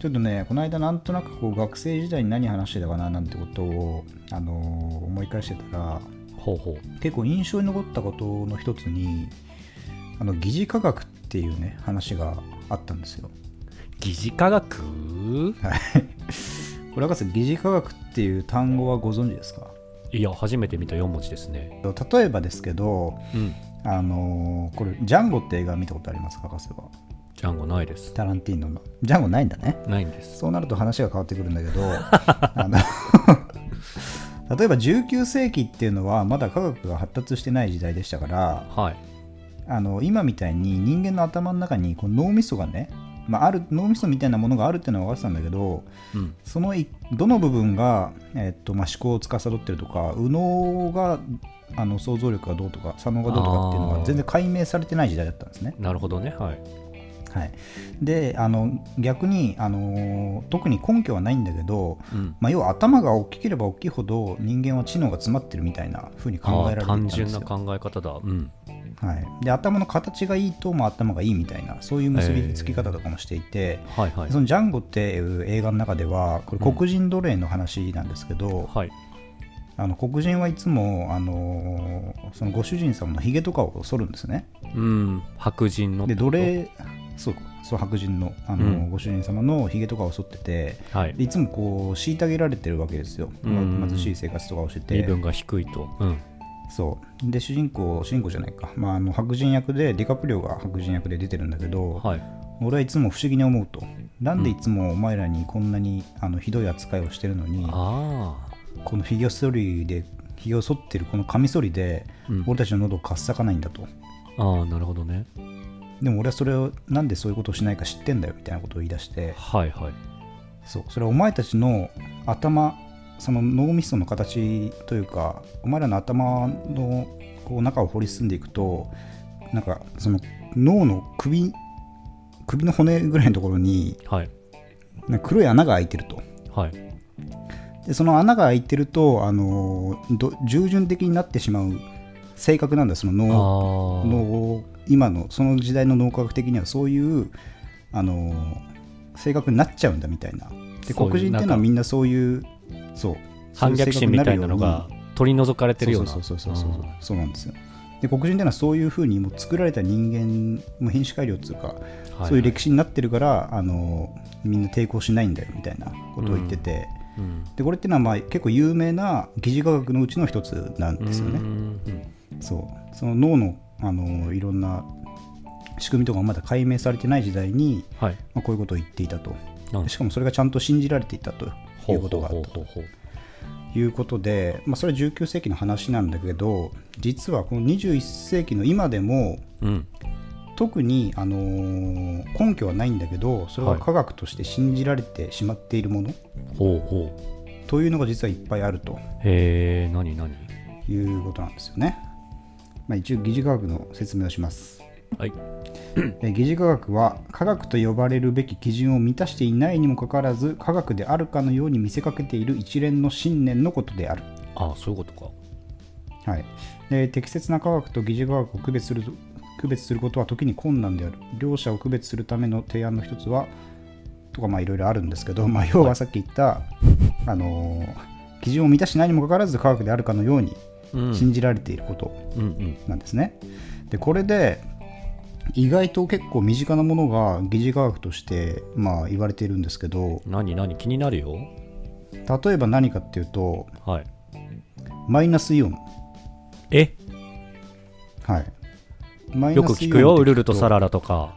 ちょっとねこの間なんとなくこう学生時代に何話してたかななんてことを、あのー思い返してたらほうほう。結構印象に残ったことの一つにあの疑似科学っていうね話があったんですよ。疑似科学？はい。これ博士疑似科学っていう単語はご存知ですか？いや初めて見た4文字ですね。例えばですけど、うん。あのーこれジャンゴって映画見たことありますか博士は？ジャンゴないです。タランティーノ。のジャンゴないんだね。ないんです。そうなると話が変わってくるんだけど あの 例えば19世紀っていうのはまだ科学が発達してない時代でしたからはい。あの今みたいに人間の頭の中にこう脳みそがね、まあ、ある脳みそみたいなものがあるっていうのは分かってたんだけどうん。そのいどの部分が、えっとまあ、思考を司ってるとか右脳があの想像力がどうとか左脳がどうとかっていうのあー。が全然解明されてない時代だったんですね。なるほどね。はいはい、であの逆にあの特に根拠はないんだけど、うん。まあ、要は頭が大きければ大きいほど人間は知能が詰まってるみたいな風に考えられていた単んですよ。純な考え方だ。うん。はい、で頭の形がいいと、まあ、頭がいいみたいなそういう結びつき方とかもしていて、はいはい。そのジャンゴっていう映画の中ではこれ黒人奴隷の話なんですけど、はい。あの黒人はいつもあのそのご主人様のひげとかを剃るんですね。うん。白人ので奴隷そうそう白人のあの、うん。ご主人様のひげとかを剃っててはい。でいつもこう虐げられてるわけですよ、うん。ま貧しい生活とかをしてて。身分が低いと。うん。そう。で主人公主人公じゃないか、まあ、あの白人役でディカプリオが白人役で出てるんだけど、はい。俺はいつも不思議に思うと。なんでいつもお前らにこんなにあのひどい扱いをしてるのにあこのひげ剃りでひげを剃ってるこのカミソリで俺たちの喉をかっさかないんだと。ああなるほどねでも俺はそれをなんでそういうことをしないか知ってんだよみたいなことを言い出してはいはい。そうそれはお前たちの頭その脳みその形というかお前らの頭のこう中を掘り進んでいくとなんかその脳の首首の骨ぐらいのところにはい。黒い穴が開いてると。はい。でその穴が開いてると、あのど従順的になってしまう性格なんだそのあ脳あ脳今のその時代の脳科学的にはそういう、あの性格になっちゃうんだみたいな。で黒人っていうのはみんなそういうそう反逆心みたいなのが取り除かれてるような。そうそうそうそうそうう。んそうなんですよ。で黒人っていうのはそういうふうにもう作られた人間もう品種改良っていうか、はい。そういう歴史になってるからあのみんな抵抗しないんだよみたいなことを言ってて、うん。でこれっていうのはまあ結構有名な疑似科学のうちの一つなんですよね。うんうんそう。その脳のあのいろんな仕組みとかがまだ解明されてない時代に、はい。まあ、こういうことを言っていたと。しかもそれがちゃんと信じられていたということがあったと。いうことで、まあ、それは19世紀の話なんだけど実はこの21世紀の今でもうん。特に、あのー根拠はないんだけどそれははい。科学として信じられてしまっているもの、ほうほう。というのが実はいっぱいあると。へえ何何？いうことなんですよね。まあ、一応疑似科学の説明をします。はいえ疑似科学は科学と呼ばれるべき基準を満たしていないにもかかわらず科学であるかのように見せかけている一連の信念のことである。ああそういうことかはい、で適切な科学と疑似科学を区別する区別することは時に困難である。両者を区別するための提案の一つはとかまあいろいろあるんですけど、まあ、要はさっき言った、あのー基準を満たしてないにもかかわらず科学であるかのようにうん信じられていることなんですね。でこれで意外と結構身近なものが疑似科学としてまあ言われているんですけど何何気になるよ。例えば何かっていうとはい。マイナスイオン。え？はい、マイよナスイオンく聞くよ。ウルルとサララとか。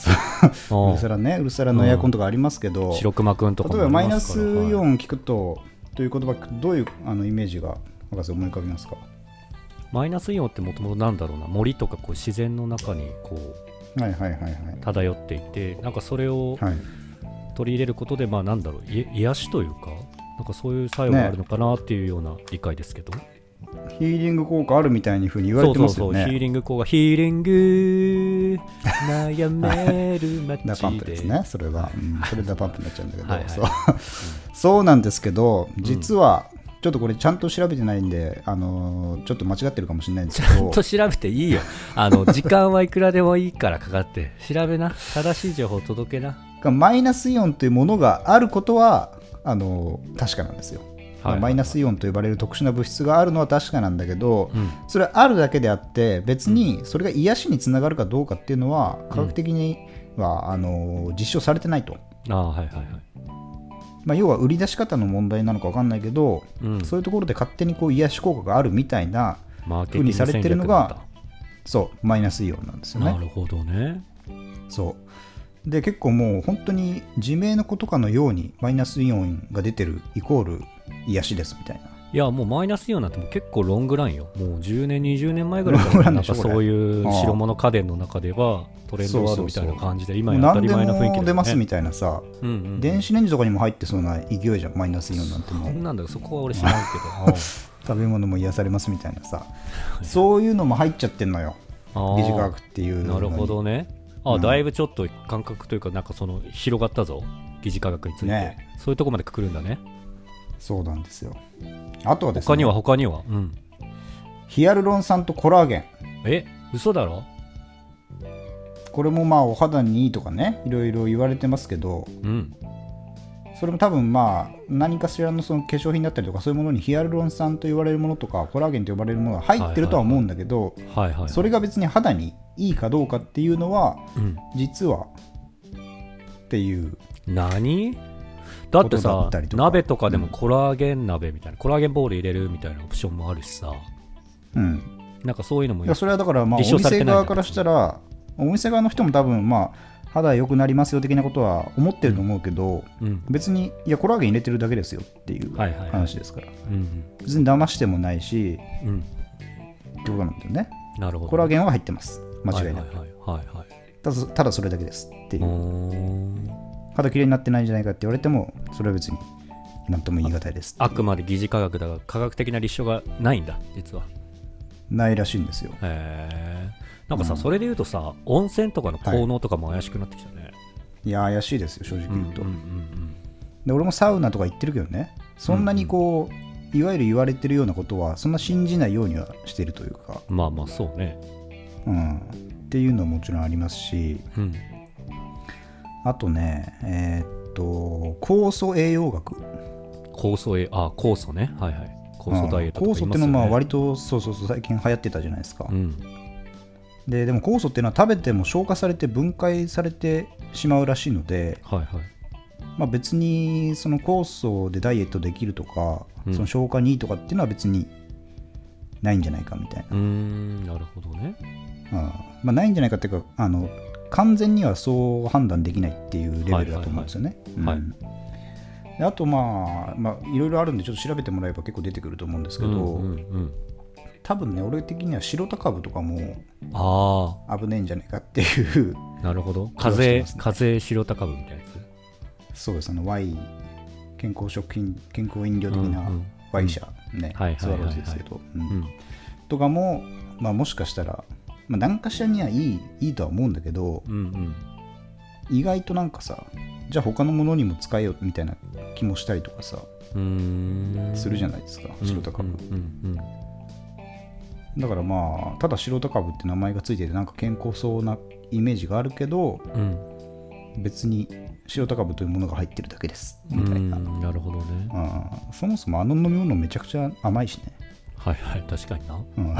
うるさらね。うるさらのエアコンとかありますけど、白熊くんとか例えばマイナスイオはい。ン聞くと、という言葉どういうあのイメージが博士思い浮かびますか？マイナスイオンってもともとなんだろうな？森とかこう自然の中にこうはいはいはいはい。漂っていてなんかそれをはい、取り入れることでまあなんだろう？い癒しというかなんかそういう作用があるのかなっていうような理解ですけど、ヒーリング効果あるみたいにふうに言われてますよそうそうそう。ヒーね。リング効果。ヒーリング悩めるダ パン街でプですね、それは。うん。それダパンプになっちゃうんだけど、はいはい。そう。そうなんですけど、実は、ちょっとこれちゃんと調べてないんで、あのーちょっと間違ってるかもしれないんですけちゃんど、と調べていいよ。あの 時間はいくらでもいいからかかって。調べな。正しい情報届けな。がマイナスイオンというものがあることはあの確かなんですよ。はいはいマイナスイオンと呼ばれる特殊な物質があるのは確かなんだけど、うん。それはあるだけであって別にそれが癒しにつながるかどうかっていうのは科学的には、あの実証されてないと、ああはいはいはいまあ、要は売り出し方の問題なのか分かんないけど、うん。そういうところで勝手にこう癒し効果があるみたいなマーケティング風にされてるのがそうマイナスイオンなんですよね。なるほどね。そう。で結構もう本当に自明のことかのようにマイナスイオンが出てるイコール癒しですみたいないやもうマイナスイオンなんてもう結構ロングラインよ。もう10年20年前ぐらいからなんかそういう白物家電の中ではトレンドワードみたいな感じで今や当たり前な雰囲気だよね。も出ますみたいなさ、うんうんうん。電子レンジとかにも入ってそうな勢いじゃんマイナスイオンなんてもなんだよそこは俺知らんけど。食べ物も癒されますみたいなさ。そういうのも入っちゃってんのよ。ああ。疑似科学っていうなるほどね。あ、うん。だいぶちょっと感覚というかなんかその広がったぞ。疑似科学について、ね。そういうとこまでくくるんだね。そうなんですよあとはですね。他には？他には？うん。ヒアルロン酸とコラーゲン。え？嘘だろ？これもまあお肌にいいとかねいろいろ言われてますけど。うん。それも多分まあ何かしらのその化粧品だったりとかそういうものにヒアルロン酸と言われるものとかコラーゲンと呼ばれるものが入ってるとは思うんだけどそれが別に肌にいいかどうかっていうのはうん。実はっていう。何？だってさ鍋とかでもコラーゲン鍋みたいな、コラーゲンボール入れるみたいなオプションもあるしさ。うん。なんかそういうのもいやそれはだからまあお店側からしたらお店側の人も多分まあ肌良くなりますよ的なことは思ってると思うけど、うん。別にいやコラーゲン入れてるだけですよっていうはいはいはい。話ですから、うん別に騙してもないしうん。うんってことなんだよね。なるほど。コラーゲンは入ってます。間違いなく、はいはいはいはいただただそれだけですっていう肌きれいになってないんじゃないかって言われてもそれは別に何とも言い難いですあくまで疑似科学だが科学的な立証がないんだ実は。ないらしいんですよ。へえなんかさ、うん。それで言うとさ温泉とかの効能とかも怪しくなってきたね、い。や怪しいですよ正直言うと、うんうんで俺もサウナとか行ってるけどね。そんなにこう、いわゆる言われてるようなことはそんな信じないようにはしてるというか、うんまあまあそうね。うん、っていうのはもちろんありますし。うんあとねえーっと酵素栄養学。酵素へあ酵素ね。はいはい。酵素ダイエットと酵素ってのはまあ割とそうそうそう最近流行ってたじゃないですか、うん。ででも酵素っていうのは食べても消化されて分解されてしまうらしいので、はいはい。まあ、別にその酵素でダイエットできるとか、うん。その消化にいいとかっていうのは別にないんじゃないかみたいな、うーん。なるほどね。うん。まあ、ないんじゃないかっていうかあの完全にはそう判断できないっていうレベルだと思うんですよね。あとまあ、まあ、いろいろあるんでちょっと調べてもらえば結構出てくると思うんですけど、うんうんうん。多分ね俺的には白高部とかもあ危ないんじゃないかっていう。あなるほど。風ますね。風白高部みたいなやそうですあの Y 健康食品健康飲料的な Y 社、ね、スワローズですけど、とかも、まあ、もしかしたら、まあ、何かしらにはいいいいとは思うんだけどうんうん。意外となんかさじゃあ他のものにも使えよみたいな気もしたりとかさするじゃないですか、白高部、うんうん。だからまあただ白高部って名前がついててなんか健康そうなイメージがあるけどうん。別に白高部というものが入ってるだけですうんみたいな、うんなるほどね。うん。そもそもあの飲み物めちゃくちゃ甘いしね、はいはい確かにな。うん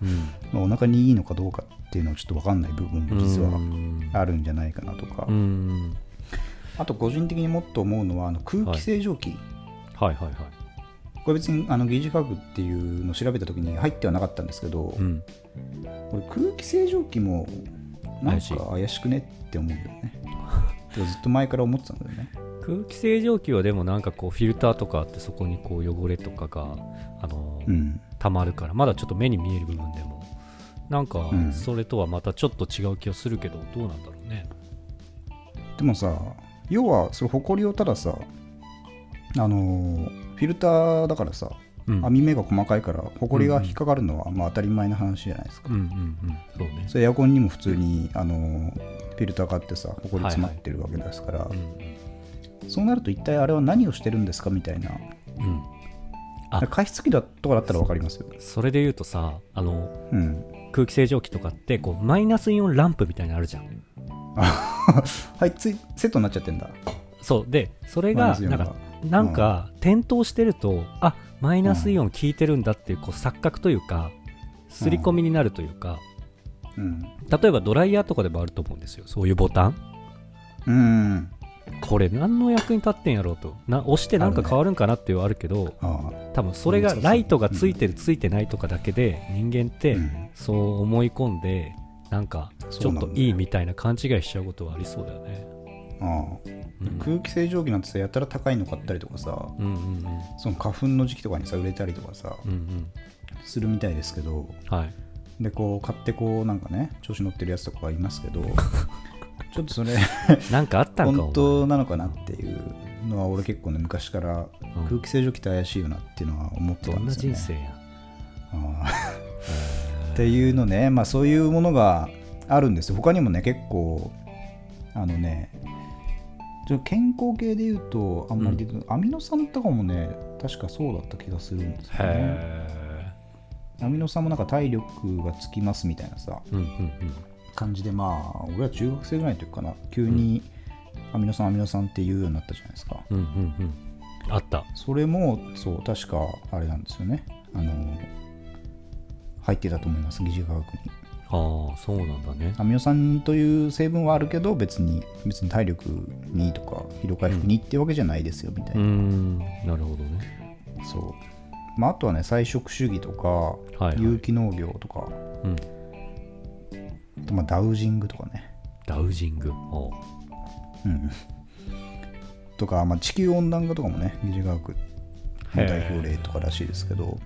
まうん。あお腹にいいのかどうかっていうのはちょっと分かんない部分も実はうん。あるんじゃないかなとか、うん。あと個人的にもっと思うのはあの空気清浄機、はい。はいはいこれ別にあの疑似科学っていうのを調べた時に入ってはなかったんですけど、うん。これ空気清浄機もなんか怪しくねって思うんだよね ずっと前から思ってたんだよね。空気清浄機はでもなんかこうフィルターとかあってそこにこう汚れとかがあのうん溜まるからまだちょっと目に見える部分でも。なんかうん。それとはまたちょっと違う気がするけどどうなんだろうね。でもさ要はそれ埃をたださあのーフィルターだからさうん。網目が細かいから埃が引っかかるのはまあ当たり前な話じゃないですか、そうね。それエアコンにも普通にあのーフィルターがあってさ埃詰まってるわけですから、うん。そうなると一体あれは何をしてるんですかみたいなうん加湿器だとかだったら分かりますよ、それで言うとさあのうん、空気清浄機とかってこうマイナスイオンランプみたいなのあるじゃん。はいついセットになっちゃってんだ。そう。でそれがなんかなんか点灯してると、あマイナスイオン効いてるんだっていうこう錯覚というか刷り込みになるというか、うん。例えばドライヤーとかでもあると思うんですよ。そういうボタン。うんこれ何の役に立ってんやろうと。な押してなんか変わるんかなっていうのはあるけどあ多分それがうんライトがついてるついてないとかだけで人間ってうん。そう思い込んでなんかちょっといいみたいな勘違いしちゃうことはありそうだよね。あうん。空気清浄機なんてさやたら高いの買ったりとかさうんうんその花粉の時期とかにさ売れたりとかさうんうん。するみたいですけどうんはい。でこう買ってこうなんかね調子乗ってるやつとかがいますけど ちょっとそれ なんかあったんか本当なのかなっていうのは俺結構ね昔から空気清浄機って怪しいよなっていうのは思ってうんどんなたんですよね。人生や。っていうのね、まあ、そういうものがあるんですよ。他にもね結構あのねちょ健康系で言うとあんまり出てこない。アミノ酸とかもね確かそうだった気がするんですよね。へアミノ酸もなんか体力がつきますみたいなさ。えうんうんうん感じでまあ俺は中学生ぐらいの時かな。急にアミノ酸アミノ酸って言うようになったじゃないですか。うんうんうん。あった。それもそう確かあれなんですよね。あの入ってたと思います疑似科学に。ああそうなんだね。アミノ酸という成分はあるけど別に別に体力にとか疲労回復にってわけじゃないですよみたいうな、んなるほどね。そう、まあ、あとはね菜食主義とか、有機農業とか。うんまあダウジングとかね、ダウジング。おう。うん、とか、まあ、地球温暖化とかもね疑似科学の代表例とからしいですけど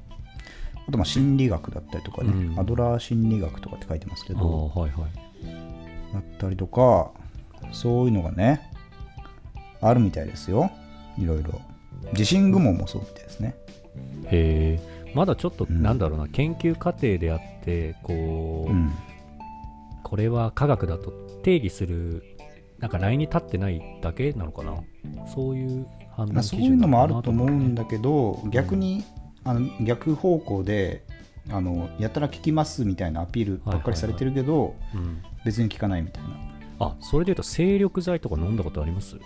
あとまあ心理学だったりとかね、うん。アドラー心理学とかって書いてますけあどあはいはい。だったりとかそういうのがねあるみたいですよ。いろいろ。地震雲もそうみたいですね。へえまだちょっとうん。なんだろうな、研究過程であってこう、うんこれは科学だと定義するなんかラインに立ってないだけなのかな？そういう判まあ、断基そういうのもあると思うんだけど逆にあの逆方向であのやたら聞きますみたいなアピールばっかりされてるけど、うん。別に聞かないみたいな。あそれでいうと精力剤とか飲んだことあります？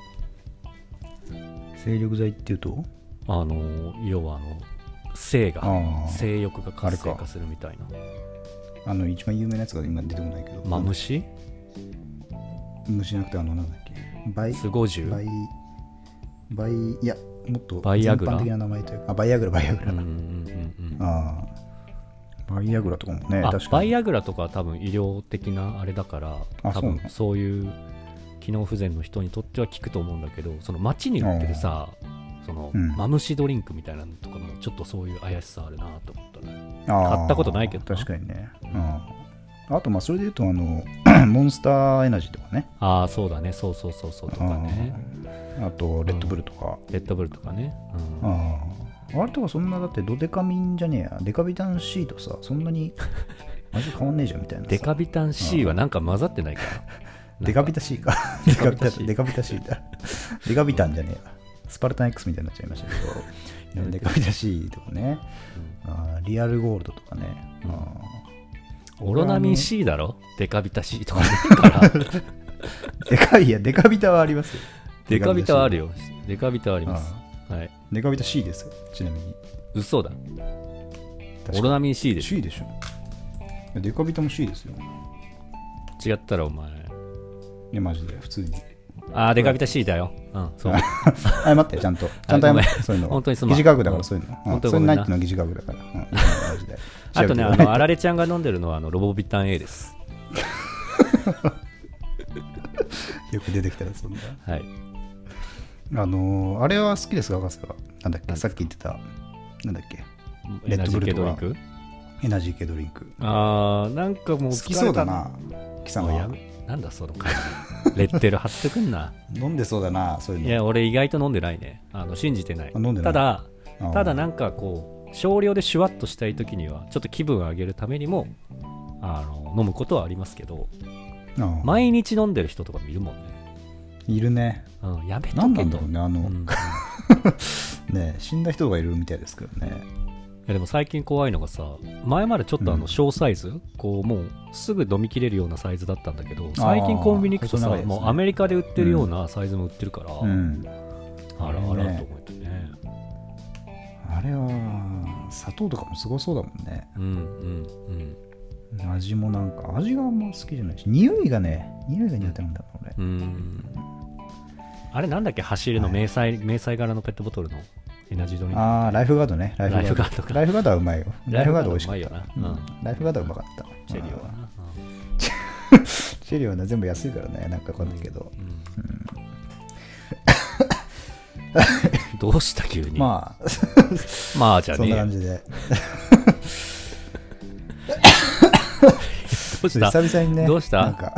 精力剤っていうと？あの要はあの性があ性欲が活性化するみたいなああの一番有名なやつが今出てこないけど。マムシ虫じゃなくてあのなんだっけ？バイスゴジュ？バイバイいやもっとバイアグラ？的な名前というかあバイアグラバイアグラ、うんうんうんうん。ああ。バイアグラとかもねあ確かに。バイアグラとかは多分医療的なあれだから多分そういう機能不全の人にとっては効くと思うんだけどその街に売ってるさその、うん。マムシドリンクみたいなのとかもちょっとそういう怪しさあるなと思ったね。買ったことないけどな。確かにね、ううん。ん、あとまあそれで言うとあの モンスターエナジーとかね。ああそうだね。そうそうそうそうとかね。あとレッドブルとか、レッドブルとかね、うん。あああれとかそんなだってドデカミンじゃねえや。デカビタン C とさそんなに 味変わんねえじゃんみたいなさ。デカビタン C はなんか混ざってないから デカビタ C か。デカビタ C だ。デカビタンじゃねえやスパルタン X みたいになっちゃいましたけどデカビタ C とかね、あーリアルゴールドとかね、うん。あー。オロナミン C だろ？デカビタ C とかねから。デカいやデカビタはありますよ。デカビタはあるよ。よデカビタはあります。はい。デカビタ C ですよちなみに。嘘だ。オロナミン C でし C でしょ。デカビタも C ですよ。ょ違ったらお前。いやマジで？普通に。あーデカビタ C だようん。そう。謝ってちゃんと。ちゃんと謝ってそういうの本当にすまん。疑似科学だからそういうの、うん。本当にそれなな。いっていうのは疑似科学だから、あとね、あの、あられちゃんが飲んでるのは、あの、ロボビタン A です。よく出てきたらそんなはい。あのーあれは好きですか博士はなんだっけ？さっき言ってた。なんだっけ？エナジー系ドリンク？エナジー系ドリンク。あー、なんかもう好きそうだな貴様もうやめなんだその感じ。レッテル貼ってくんな。飲んでそうだなそういうのいや、俺意外と飲んでないね。あの、信じてない。あ飲んでないただ、ただなんかこう、少量でシュワッとしたい時には、ちょっと気分を上げるためにも、あの、飲むことはありますけど、毎日飲んでる人とかもいるもんね。いるねうん、やめと何なけと。んだろうねあの、うん ね死んだ人がいるみたいですけどねやでも最近怖いのがさ前までちょっとあうん。の小サイズ、こうもうすぐ飲み切れるようなサイズだったんだけど最近コンビニ行くとさ、ね。もうアメリカで売ってるようなサイズも売ってるから、うん、あらあらと思ってね。あれは砂糖とかもすごそうだもんね。うんうんうん。味もなんか味があんま好きじゃないし匂いがね匂いが苦手なんだよ俺うーん。あれなんだっけ？走りの迷彩、迷彩柄のペットボトルの？エナジードリンクああライフガードね。ラライフガードか。ライフガードはうまいよ。ライフガード美味しかうまいよな、ったライフガードはうまかった。チェリオは。な、チェリオはね全部安いからね。なんかわかんないけど、うん。どうした急に。まあ。まあじゃそんねえよ。な感じで。どうした？久々にねどうした？なんか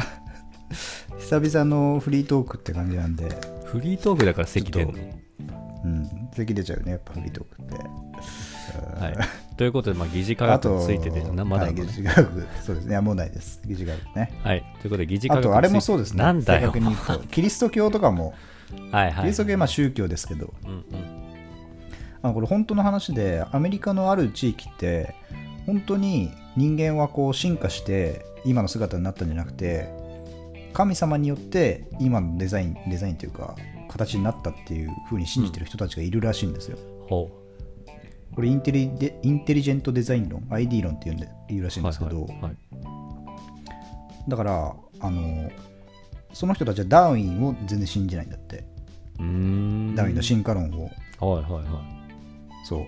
久々のフリートークって感じなんで。フリートークだから席出んの？うん咳出ちゃうねやっぱフリートークって。はい、ということで、まあ、疑似科学についてでなまだね。疑似科学。そうですね。もうないです。疑似科学。ねはい、ということで疑似科学あとあれもそうですね。なんだ キリスト教とかも。はいはいキリスト教はまあ宗教ですけど。うんうん。あのこれ本当の話でアメリカのある地域って本当に人間はこう進化して今の姿になったんじゃなくて神様によって今のデザインデザインというか形になったっていう風に信じてる人たちがいるらしいんですよ、ほこれインテリデインテリジェントデザイン論 ID 論っていうんで言うらしいんですけど、はいはいはい。だからあのその人たちはダーウィンを全然信じないんだって、うダーウィンの進化論を。はいはいはい。そう。っ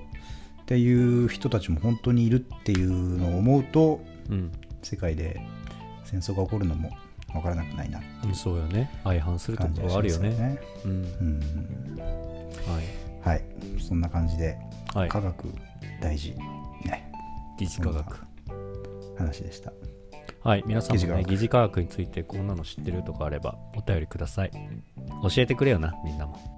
ていう人たちも本当にいるっていうのを思うとうん。世界で戦争が起こるのも分からなくないなうんそうよね。相反するところあるよね。ね。うん。うん。はい。はいそんな感じではい。科学大事ね。疑似科学。話でした。はい。皆さんもね疑似科学についてこんなの知ってるとかあればお便りください。教えてくれよなみんなも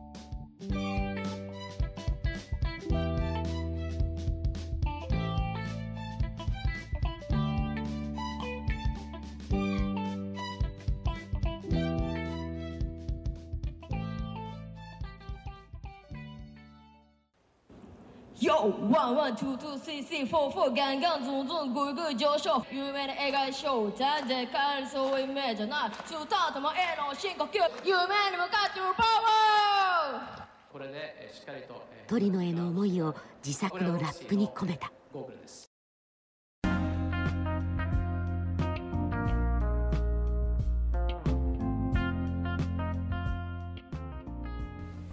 ツースリースリーフォーフォーガンガンズンズングイグイ上昇有名な映画ショー全然変えるそういう夢じゃないスタート前の深呼吸夢に向かってるパワーこれでえーしっかりと、えー鳥野への思いを自作のラップに込めた。ゴーグルです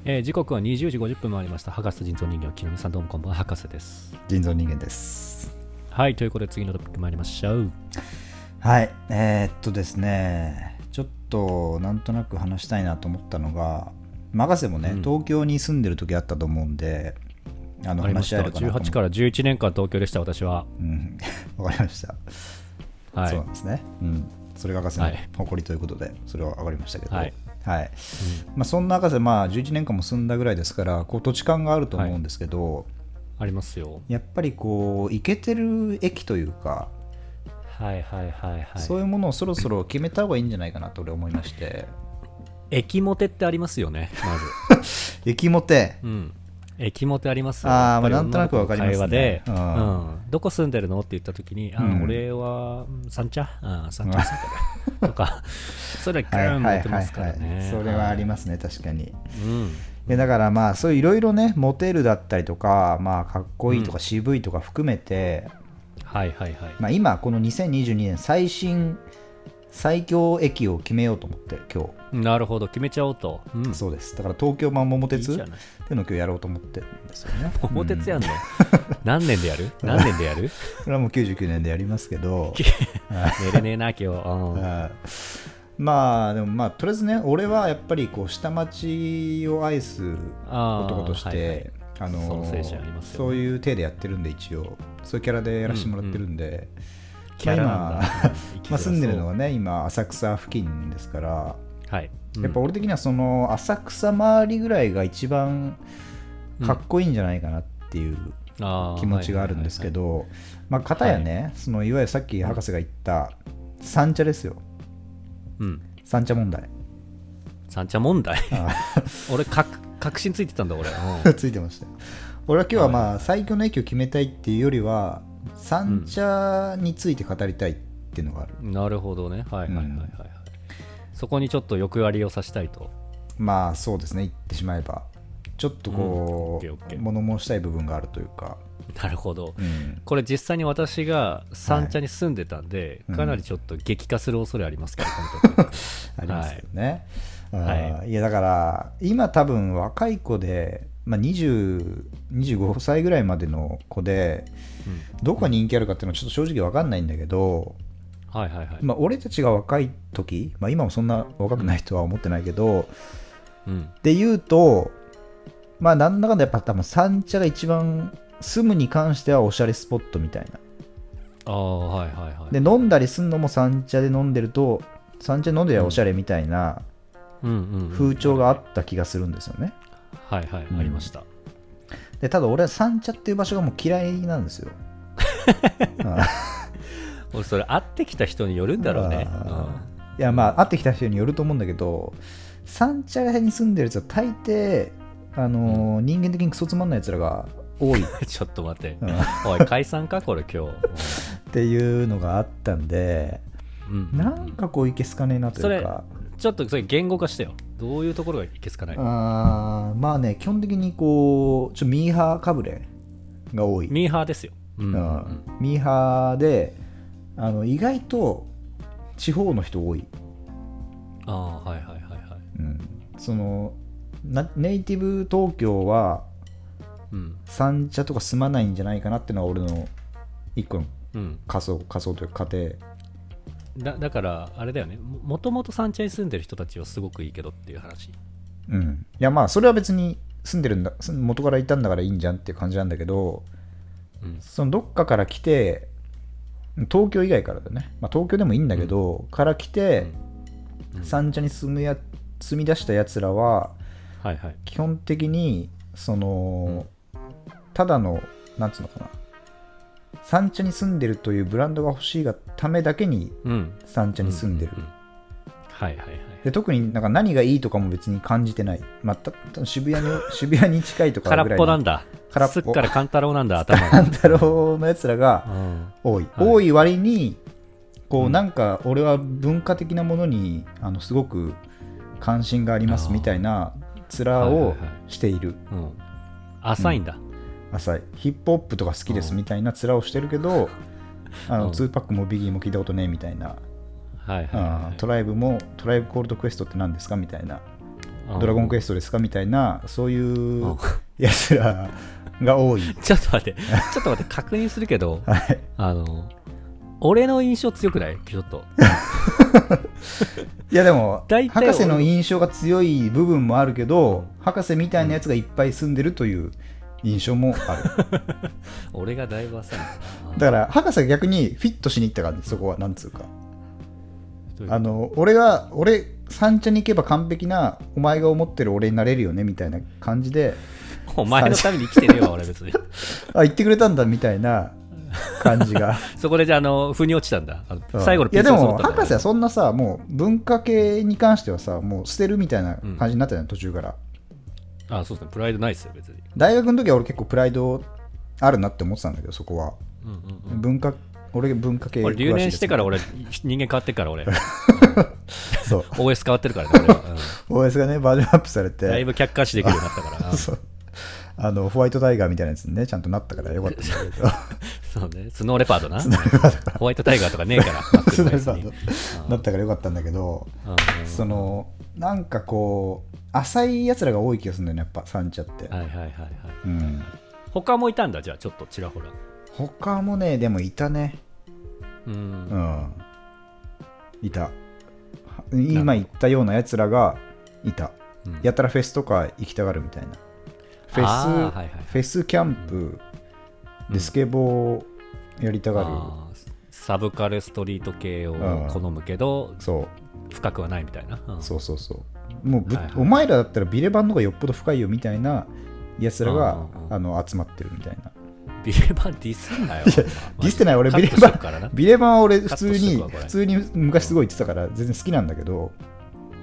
えー時刻は20時50分回りました。博士人造人形きのみさん。どうもこんばんは。博士です。人造人間です。はいということで次のトピック参りましょう。はいえーっとですね。ちょっとなんとなく話したいなと思ったのが博士もね、うん。東京に住んでる時あったと思うんであの話した。合えるかなと思18から11年間東京でした私は。うん、わかりました。はい。そうなんですね。うん。それが博士のはい。誇りということで、それは分かりましたけど、はいはい。まあ、そんな博士、まあ、11年間も住んだぐらいですから、こう土地勘があると思うんですけど、ありますよ。やっぱりこう、行けてる駅というか、はいはいはいはい。そういうものをそろそろ決めた方がいいんじゃないかなと俺思いまして、駅モテってありますよねまず。駅もて、うん駅モテありますよ。あーまあなんとなくわかりますね。会話で、ううん。んどこ住んでるの？って言った時に、あうん。俺はうん三茶？あ三茶。住ん。でるとか。それはグはいーンはいはいモテますからはいねそれはありまますね、確かに。す、うん。いやだからまあそういういろいろねモテるだったりとかまあかっこいいとかうん。渋いとか含めて、はいはいはい、まあ、今この2022年最新最強駅を決めようと思って今なるほど決めちゃおうと、うん、日そうです。だから東京版桃鉄っていうのを今日やろうと思って。るんですよね桃鉄やんん。の、何年でやる？何年でやる？これはもう99年でやりますけど。寝れねえな今日、うん。はい。まあでもまあとりあえずね俺はやっぱりこう下町を愛す男として、あのそういう体でやってるんで一応。そういうキャラでやらせてもらってるんで、キャラなんだ。まあ今まあ住んでるのはね今浅草付近ですから、はい、うん。やっぱ俺的にはその浅草周りぐらいが一番かっこいいんじゃないかなっていう気持ちがあるんですけど、まあ、片やね、そのいわゆるさっき博士が言った三茶ですよ。うん。三茶問題。三茶問題？あ 俺か確信ついてたんだ俺、うん。ー ついてましたよ。俺は今日はまあ最強の駅を決めたいっていうよりは三茶について語りたいっていうのがある、なるほどね。はいはいはいはい、はい。うんそこにちょっと欲張りをさせたいと。まあそうですね。言ってしまえば。ちょっとこうう、ー物申したい部分があるというか、なるほど、うん、これ実際に私が三茶に住んでたんで、うん。かなりちょっと激化する恐れありますけど、このトピックありますよね、はい。い。やだから今多分若い子で、まあ、20 25歳ぐらいまでの子でうん。どこが人気あるかっていうのはちょっと正直わかんないんだけど、はいはいはい、まあ、俺たちが若い時、まあ、今もそんな若くないとは思ってないけど、うん、で言うとまあなんだかんだやっぱ多分三茶が一番住むに関してはおしゃれスポットみたいな。ああはいはいはい。で飲んだりすんのも三茶で飲んでると三茶で飲んでりゃおしゃれみたいな風潮があった気がするんですよね。はいはい、うん。ありました。でただ俺は三茶っていう場所がもう嫌いなんですよ。あ 俺それ会ってきた人によるん。だろうね、あいやまあ会ってきた人によると思うんだけど三茶に住んでるやつは大抵あのー人間的にクソつまんないやつらが多い、う んちょっと待って、うん。おい解散かこれ今日、っていうのがあったんでうん。うんなんかこういけすかねえなというか。ちょっとそれ言語化してよ。どういうところがいけすかない、あーまあね基本的にこうちょミーハーかぶれが多い、ミーハーですよ、うん。ううんん。ミーハーであの意外と地方の人多い、ああはいはいはいはい。うん、そのなネイティブ東京はうん。三茶とか住まないんじゃないかなっていうのが俺の一個のうん。仮想仮想というか仮定。だだからあれだよね。ももともと三茶に住んでる人たちはすごくいいけどっていう話。うん。いやまあそれは別に住んでるんだ住ん元からいたんだからいいんじゃんっていう感じなんだけどうん。そのどっかから来て東京以外からだね、まあ、東京でもいいんだけど、から来て、うん。三茶に住むや住み出したやつらははいはい。基本的にその、ただのなんつうのかな。三茶に住んでるというブランドが欲しいがためだけにうん。三茶に住んでる、はいはいはいで特になんか何がいいとかも別に感じてない、まあ、たた渋谷に 渋谷に近いとか空っぽなんだ。空っぽ。すっから勘太郎なんだ頭勘太郎のやつらがうん。多い、はい。多い割にこう、うん。なんか俺は文化的なものにあのすごく関心がありますみたいな面をはいはいはい。している、うん。浅いんだ、浅い。ヒップホップとか好きですみたいな面をしてるけど、あのうん。2パックもビギーも聞いたことねえみたいな、はいはいトライブもトライブコールドクエストって何ですかみたいな、うんドラゴンクエストですかみたいなそういううんやつらが多い、ちょっと待って。ちょっと待って。確認するけど はい、あの俺の印象強くない？ちょっと。いやでも博士の印象が強い部分もあるけど博士みたいなやつがいっぱい住んでるという印象もある。俺がだいぶ浅いんだから博士が逆にフィットしに行った感じそこは。なんつうかあの俺が俺三茶に行けば完璧なお前が思ってる俺になれるよねみたいな感じで。お前のために生きてねえわ俺別に。あ言ってくれたんだみたいな感じが。そこでじゃああの腑に落ちたんだ。最後のいやでもピースが揃ったんだ。博士はそんなさもう文化系に関してはさもう捨てるみたいな感じになったじゃん、途中から。あそうですね。プライドないですよ別に。大学の時は俺結構プライドあるなって思ってたんだけどそこは。うんうんうん。文化俺文化系俺留年してから詳俺人間変わってっから俺。そう。OS 変わってるからね俺は、OS がねバージョンアップされうんだいてぶ客観視できるようになったから。そう。あのホワイトタイガーみたいなやつにねちゃんとなったからよかったんだけど。そうね。スノーレパードな。ホワイトタイガーとかねえからスノーレパード。だったからよかったんだけどうん。そのなんかこう浅いやつらが多い気がするんだよねやっぱサンチャって、はいはいはいはい。うん。他もいたんだじゃあちょっとちらほら。他もねでもいたねううん。んいた。今言ったようなやつらがいた。うん。やたらフェスとか行きたがるみたいな。フェス、はいはいフェスキャンプでスケボーやりたがる、サブカルストリート系をうん好むけどそう。深くはないみたいな、うん。そうそうそう。もうぶ、はいはいお前らだったらビレバンの方がよっぽど深いよみたいなやつらが、あの集まってるみたいなビレバンディスんなよ。ディスってない。俺ビレバンビレバンは俺普通に普通に昔すごい言ってたから全然好きなんだけど、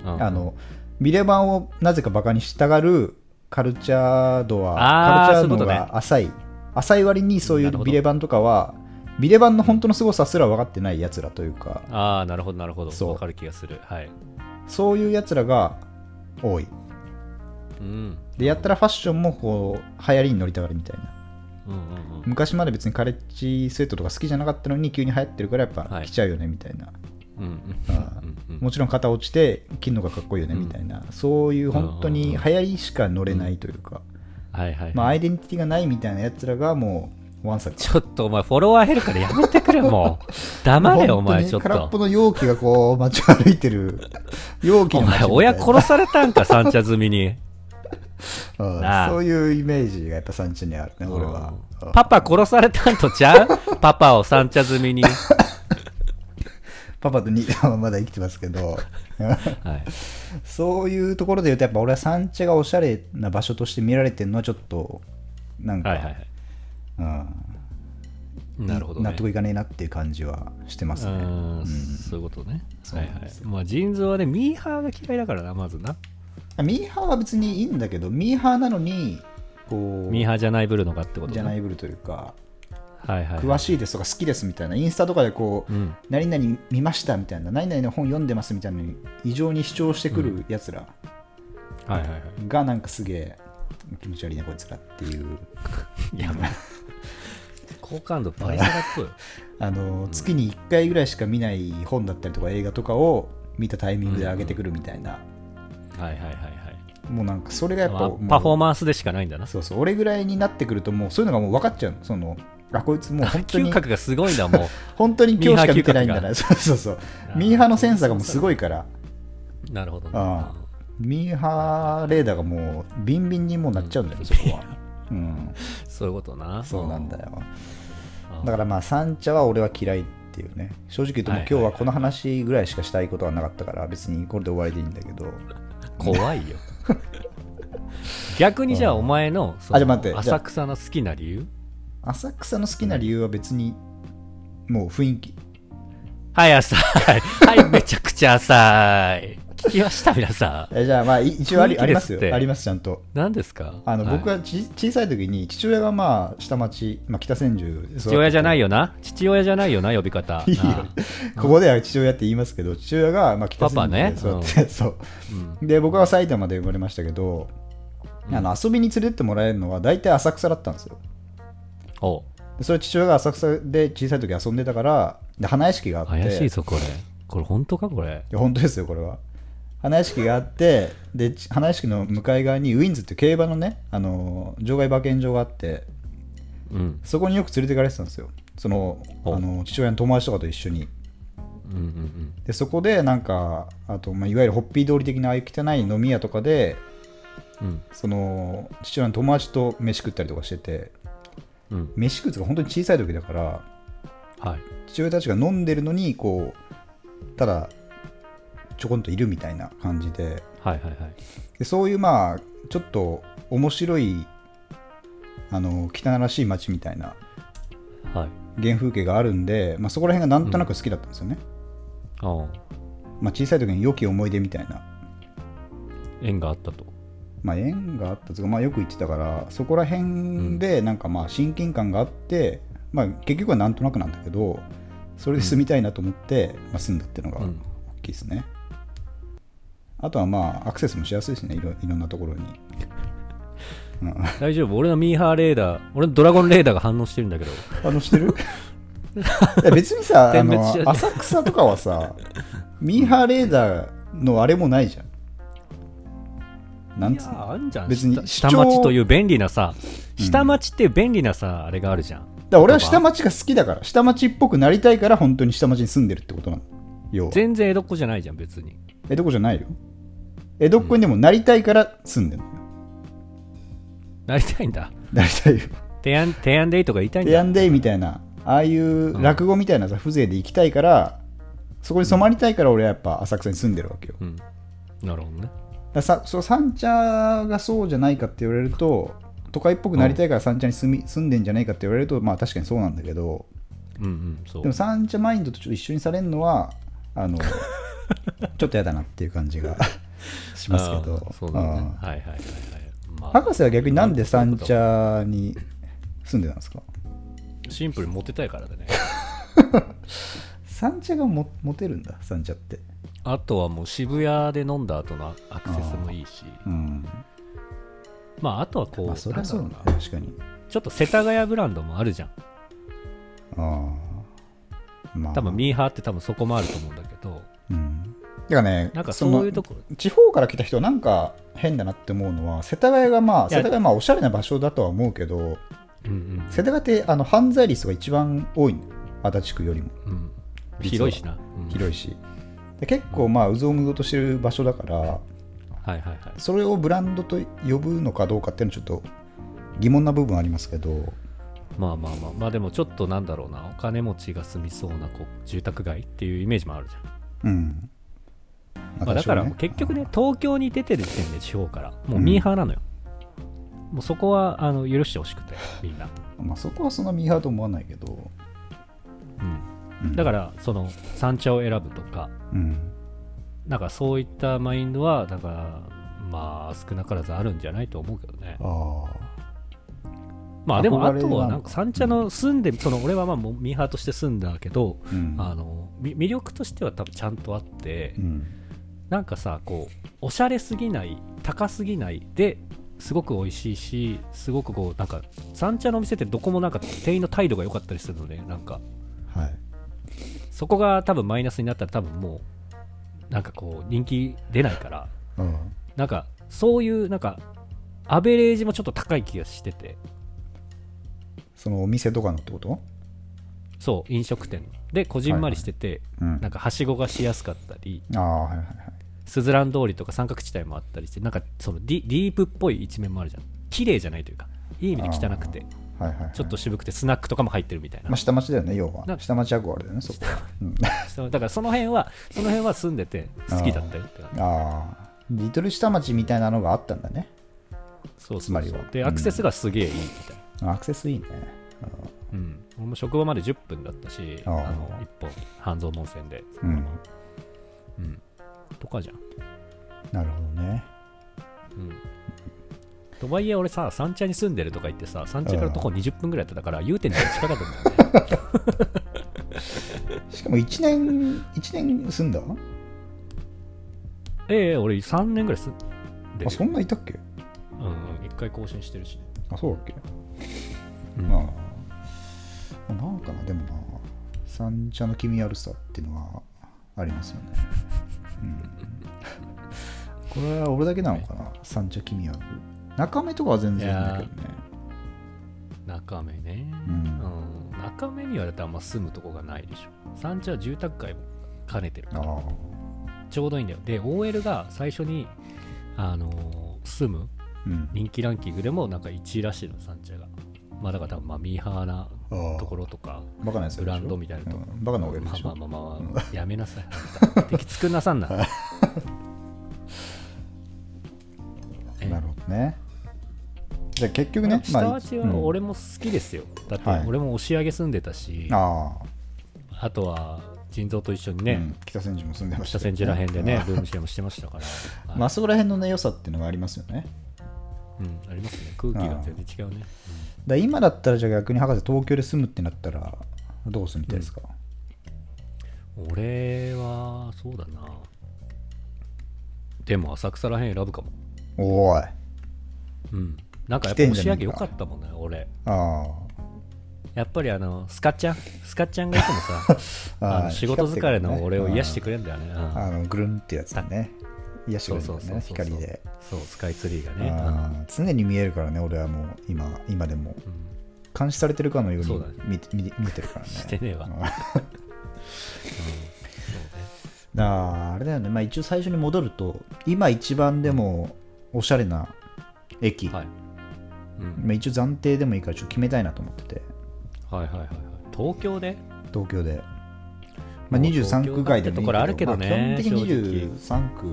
うん。あのビレバンをなぜかバカにしたがるカルチャー度はカルチャー度そういうことね。が浅い。浅い割にそういうビレバンとかはビレバンの本当の凄さすら分かってないやつらというかああなるほどなるほど。そう。わかる気がする。はい。そういうやつらが多い。うん。でやったらファッションもこう流行りに乗りたがるみたいな昔まで別にカレッジスウェットとか好きじゃなかったのに急に流行ってるからやっぱはい。着ちゃうよねみたいな、うんうんもちろん肩落ちて着るのがかっこいいよねみたいな、そういう本当に流行りしか乗れないというか、はいはいはい。まあ、アイデンティティがないみたいなやつらがもうワンサカちょっとお前フォロワー減るからやめてくれもう。黙れよお前ちょっと。空っぽの容器がこう街を歩いてる容器おの街みたいな。前親殺されたんか三茶済みにそういうイメージがやっぱサンチャにあるね俺は、うん。パパ殺されたんとちゃう？パパを三茶済みに？パパとニータはまだ生きてますけど。はい。そういうところで言うとやっぱ俺はサンチャがおしゃれな場所として見られてるのはちょっとなんか、はいはいはい。うん。なるほどね。納得いかねえなっていう感じはしてますうね。ん。そういうことね。はいはい。まあジーンズはねミーハーが嫌いだからなまずなミーハーは別にいいんだけど、ミーハーなのに、こう、ミーハーじゃないブルのかってことね。じゃないブルというか、はいはいはい。詳しいですとか好きですみたいな、インスタとかでこう、うん。何々見ましたみたいな、何々の本読んでますみたいなのに異常に主張してくるやつらはいはいはい。がなんかすげえ気持ち悪いね、こいつらっていう。いやまあ好感度倍下がっとる あの月に1回ぐらいしか見ない本だったりとか映画とかを見たタイミングで上げてくるみたいな、はいはいはいはい。もうなんかそれがやっぱパフォーマンスでしかないんだな。そうそう俺ぐらいになってくるともうそういうのがもう分かっちゃう。のそのあこいつもう本当に嗅覚がすごいんだもう。本当に今日しか見てないんだな。そうそうそう。ミーハーのセンサーがもうすごいから。なるほどね。ああ。ミーハーレーダーがもうビンビンにもうなっちゃうんだよ、そこは、うん、そういうことな。そうなんだよ。うんだからまあ三茶は俺は嫌いっていうね。正直言うともうはい。今日はこの話ぐらいしかしたいことはなかったから別にこれで終わりでいいんだけど怖いよ。逆にじゃあお前のそのあじゃあ待って。浅草の好きな理由？浅草の好きな理由は別にもう雰囲気。はい浅い。はいめちゃくちゃ浅い聞きました皆さん。えじゃあまあい一応ありありまですよ。ありますちゃんと。何ですか？あの、はい。僕はち小さい時に父親がまあ下町、まあ、北千住父親じゃないよな？父親じゃないよな呼び方。いいここでは父親って言いますけど父親がまあ北千住で育って、そう。で僕は埼玉で生まれましたけど、あの遊びに連れてってもらえるのは大体浅草だったんですよ。お。それ父親が浅草で小さい時遊んでたからで花屋敷があって。怪しいぞこれ。これ本当かこれ？いや本当ですよこれは花屋敷があってでち花屋敷の向かい側にウィンズって競馬のねあの場外馬券場があってうん。そこによく連れてかれてたんですよ。そのあおの父親の友達とかと一緒に。うんうんでそこでなんかあと、まあ、いわゆるホッピー通り的なああいう汚い飲み屋とかでうん。うんその父親の友達と飯食ったりとかしててうん。飯食うとか本当に小さい時だからはい。父親たちが飲んでるのにこうただちょこんといるみたいな感じで。はいはいはい。でそういうまあちょっと面白いあの汚らしい街みたいなはい。原風景があるんで、まあ、そこら辺がなんとなく好きだったんですよね、ああ。まあ、小さい時に良き思い出みたいな、縁があったと。まあ、縁があったとか、まあ、よく言ってたからそこら辺でなんかまあ親近感があって、まあ、結局はなんとなくなんだけどそれで住みたいなと思って、まあ、住んだっていうのが大うん。きいですね、あとはまあアクセスもしやすいしね。いろいろんなところに、うん、大丈夫。俺のミーハーレーダー俺のドラゴンレーダーが反応してるんだけど。あのしてる？いや別にさあの浅草とかはさミーハーレーダーのあれもないじゃん。なんつうの？あんじゃん。別に下町という便利なさ下町っていう便利なさ、あれがあるじゃん。だ俺は下町が好きだから下町っぽくなりたいから本当に下町に住んでるってことなの。全然江戸っ子じゃないじゃん別に江戸っ子じゃないよ。江戸っ子にでもなりたいから住んでるのよ、なりたいんだ。なりたいよ。提案提案でいいとか言いたいんだ。テアンデイみたいな。ああいう落語みたいなさ風情で行きたいからそこに染まりたいから俺はやっぱ浅草に住んでるわけよ。うん。なるほどね。ださそう三茶がそうじゃないかって言われると都会っぽくなりたいから三茶に住み住んでんじゃないかって言われるとまあ確かにそうなんだけど。うんうんそう。でも三茶マインドとちょっと一緒にされるのはあの ちょっと嫌だなっていう感じがしますけど。そうだね。あはいはいはいはい。まあ博士は逆になんで三茶に住んでたんですか？シンプルにモテたいからだね。三茶がもモテるんだ三茶って。あとはもう渋谷で飲んだ後のアクセスもいいし。うん。まああとはこう、まあそりゃそうだね確かに。ちょっと世田谷ブランドもあるじゃん。ああまあ。多分ミーハーって多分そこもあると思うんだけどうん。てかねなんかそういうとこ。地方から来た人なんか変だなって思うのは世田谷がまあ世田谷はまあおしゃれな場所だとは思うけどうんうん。世田谷ってあの犯罪率が一番多いの。足立区よりも。うん。広いしな、うん。広いし。で結構まあうぞうむぞとしてる場所だからはいはいはい。それをブランドと呼ぶのかどうかっていうのはちょっと疑問な部分ありますけど。まあまあまあ。まあでもちょっとなんだろうな。お金持ちが住みそうなこう住宅街っていうイメージもあるじゃん、うん、まあ、だから結局ね東京に出てる時点で地方からもうミーハーなのよ、もうそこはあの許してほしくてみんな、まあ、そこはそんなミーハーと思わないけど、うん、うん。だからその三茶を選ぶとか。うん。なんかそういったマインドはだからまあ少なからずあるんじゃないと思うけどね。ああ。まあでもあとはなんか三茶の住んでその俺はまあミーハーとして住んだけど、うん。あのみ魅力としては多分ちゃんとあって、うん。なんかさこうおしゃれすぎない高すぎないですごく美味しいしすごくこうなんか三茶のお店ってどこもなんか店員の態度が良かったりするのでなんか。はい。そこが多分マイナスになったら多分もうなんかこう人気出ないから。うん。なんかそういうなんかアベレージもちょっと高い気がしてて。そのお店とかのってこと？そう飲食店。でこじんまりしてて、うん。なんかはしごがしやすかったりああはいはいはい。スズラン通りとか三角地帯もあったりしてなんかそのディディープっぽい一面もあるじゃん。綺麗じゃないというかいい意味で汚くてはいはいはい。ちょっと渋くてスナックとかも入ってるみたいな、まあ下町だよね要は。な下町憧れだよねそこ。は、だからその辺はその辺は住んでて好きだったよって。ああリトル下町みたいなのがあったんだね。そうつまりは。でうん。アクセスがすげえいいみたいな、アクセスいいね。うん俺も職場まで10分だったしあの1本半蔵門線で。うん。うん。とかじゃん。なるほどね。うん。とはいえ俺さ三茶に住んでるとか言ってさ三茶から徒歩20分ぐらいだったから言うてんじゃ近かったんだよねしかも1年一年住んだ？ええ俺3年ぐらい住んでるあそんないたっけ？うんうん1回更新してるしあそうだっけ？うん。まあ、なんかな、でもな、三茶の気味悪さっていうのはありますよね。うん、これは俺だけなのかな、三茶気味悪。中目とかは全然いいんだけどね。中目ね。ううん。ん、中目にはだってあんま住むとこがないでしょ。三茶は住宅街も兼ねてるから。あちょうどいいんだよ。で OL が最初にあのー住む。人気ランキングでもなんか1位らしいの三茶が。まあだから多分まあミーハーなところとかバカなやつブランドみたいなとこうん。バカなあでしょ？まあまあまあ、やめなさい。敵作んなさんな。え なるほどね。じゃあ結局ね、下町はうん。俺も好きですよ、だってはい。俺も押上住んでたし、ああ。とは腎臓と一緒にあ、ね、うん。北千住も住んでましたけど北千住らへんでね、ルームシェアもしてましたから、はい。まあそこら辺のね、良さっていうのがありますよね。うん、ありますね、空気が全然違うね。だ今だったらじゃあ逆に博士東京で住むってなったらどう住みたいですか、うん俺は、そうだな。でも浅草らへん選ぶかも。おいあうん。なんかやっぱ押んじゃねえか上良かったもんね、俺。あやっぱりあの、スカちゃん、スカちゃんがいつもさ、ああの仕事疲れの俺を癒してくくれんだよね。うんあのぐるんってやつだね癒してくれるね光で、そう、スカイツリーがね。常に見えるからね俺はもう今今でも。うん。うん監視されてるかのようにそうだね。見見見てるからね。してねえわ。うんうん。そうね。だからあれだよね、まあ、一応最初に戻ると今一番でもおしゃれな駅、はい。うん。まあ、一応暫定でもいいからちょっと決めたいなと思ってて。はいはいはいはい。東京で？東京で、まあ、もう23区外でもいいけどけど基本的に正直。23区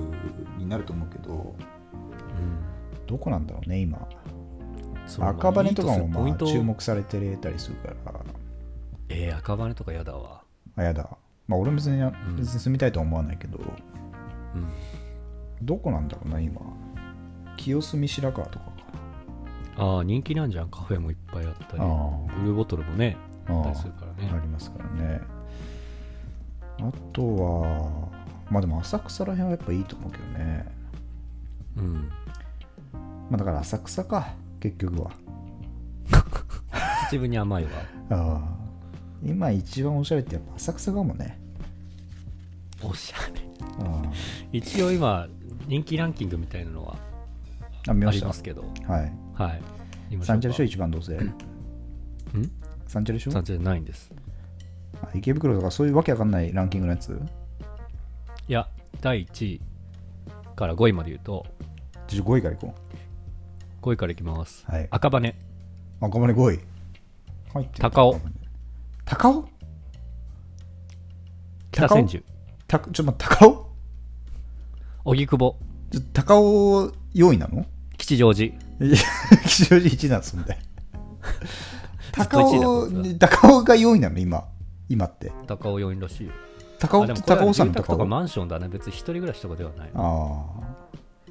になると思うけどうん。どこなんだろうね今。赤羽とかもまあ注目されてたりするから。えー、赤羽とかやだわ。あやだ。まあ俺も別に別に住みたいとは思わないけど、うん。どこなんだろうな今。清澄白河とかか。ああ人気なんじゃん。カフェもいっぱいあったり。あブルーボトルもねああったりするからね。ありますからねあとはまあでも浅草らへんはやっぱいいと思うけどね。うん。まあだから浅草か結局は。秩父に甘いわ。あ あ今一番おしゃれってやっぱ浅草かもね。おしゃれ。あ一応今人気ランキングみたいなのはああ見あました。りますけど。はい。はい。サンチャルショー一番どうせ。ん？サンチャルショー？サンチャルないんです。あ池袋とかそういうわけわかんないランキングのやつ？いや第1位から5位まで言うと。ちょっと5位からいこ5位からいきます、はい。赤羽。う赤羽5位。入ってる高尾。高尾？北千住。たちょっと待って高尾？荻窪。高尾4位なの？吉祥寺。吉祥寺1位なんですんで 高尾高尾が4位なの今今って。高尾4位らしいよ。高尾高尾山とかマンションだね別に一人暮らしとかではないあ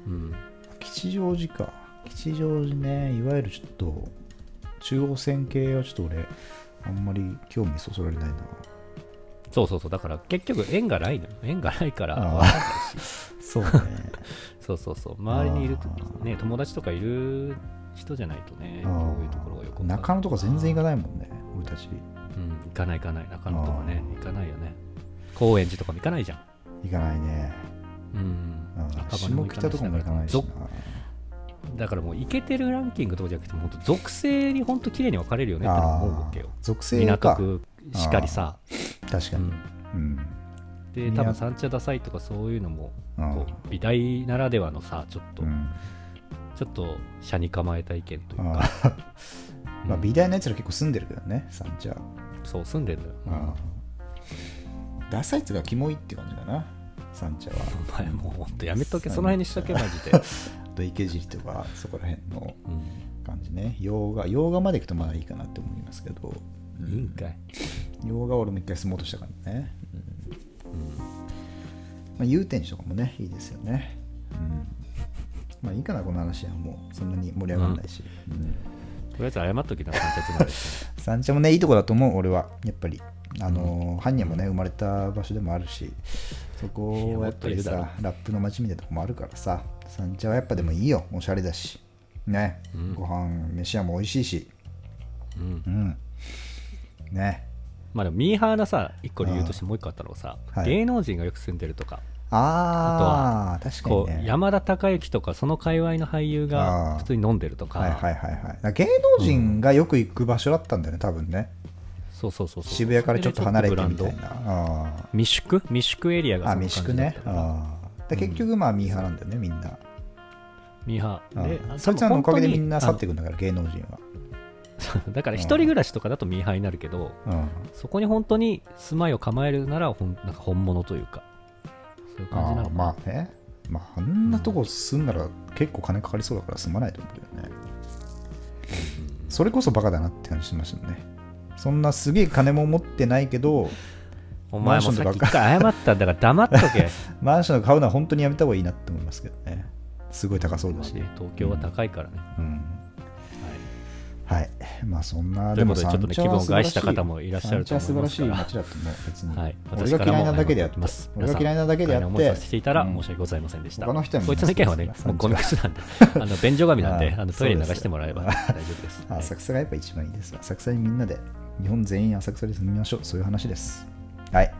うん。吉祥寺か。吉祥寺ねいわゆるちょっと中央線系はちょっと俺あんまり興味そそられないな。そうそうそうだから結局縁がないのよ。縁がないから そうね。そうそうそう。周りにいるね友達とかいる人じゃないとねこういうところがよく中野とか全然行かないもんね俺たち。うん行かない行かない。中野とかね行かないよね。高円寺とかも行かないじゃん。行かないね。うん。下北とかも行かないしだからもう行けてるランキングとかじゃなくて本当属性に本当綺麗に分かれるよねって思うわけよ。属性港か区しかりさ、確かに。うん、うん。で多分三茶ダサいとかそういうのもうんこう美大ならではのさちょっと、うんちょっと車に構えた意見というか、まあうん。美大のやつら結構住んでるけどね三茶そう住んでるのよ、あー。ダサいっつうかキモいって感じだな三茶は。お前もうほんとやめとけ。その辺にしとけマジで、あと池尻とかそこら辺のうん、感じね。洋画洋画まで行くとまだいいかなって思いますけど、うん。いいんかい、洋画は俺も一回住もうとしたからね、うん。まあ、祐天寺とかもねいいですよね、うん、まあいいかなこの話はもう。そんなに盛り上がらないし、うん。とりあえず謝っときな三茶つまで三茶もねいいとこだと思う俺は。やっぱり。あのー、般若もね生まれた場所でもあるし。そこはやっぱりさラップの街みたいなとこもあるからさ。三茶はやっぱでもいいよ。おしゃれだし。ね、うん。ご飯飯屋も美味しいし。うん。うん。ね。まあでもミーハーなさ一個理由としてもう一個あったのがさ、はい。芸能人がよく住んでるとかああ確かにね。山田孝之とかその界隈の俳優が普通に飲んでるとか、はいはいはいはい。芸能人がよく行く場所だったんだよね多分ね。そうそうそうそう渋谷からちょっと離れてみたいな。あ未宿未宿エリアがーあその感じだっ未宿ね。たあー。で結局まあミーハーなんだよねみんな。ミーハー。でそいつらのおかげでみんな去っていいくんだから芸能人は。くだから一人暮らしとかだとミーハーになるけどうん。そこに本当に住まいを構えるならほんなんか本物というかそういう感じなのかな。まあね。まああんなとこ住んだら結構金かかりそうだから住まないと思うけどね。それこそバカだなって感じしましたね。そんなすげえ金も持ってないけどお前もさっき一回謝ったんだから黙っとけ。マンション買うのは本当にやめた方がいいなって思いますけどね。すごい高そうだし、まあね東京は高いからね、うんはい。まあそんなでちょっとね気分を害した方もいらっしゃると思います素晴らしい街だと思う別に、はい、俺が嫌いなだけであってます。俺が嫌いなだけであって思いさせていたらうん。申し訳ございませんでした。他の人こいつの意見はねもうゴミクスなんで、あの便所紙なんで、ああのトイレに流してもらえば大丈夫です。浅草がやっぱ一番いいですわ。浅草にみんなで日本全員浅草で住みましょう。そういう話です。はい。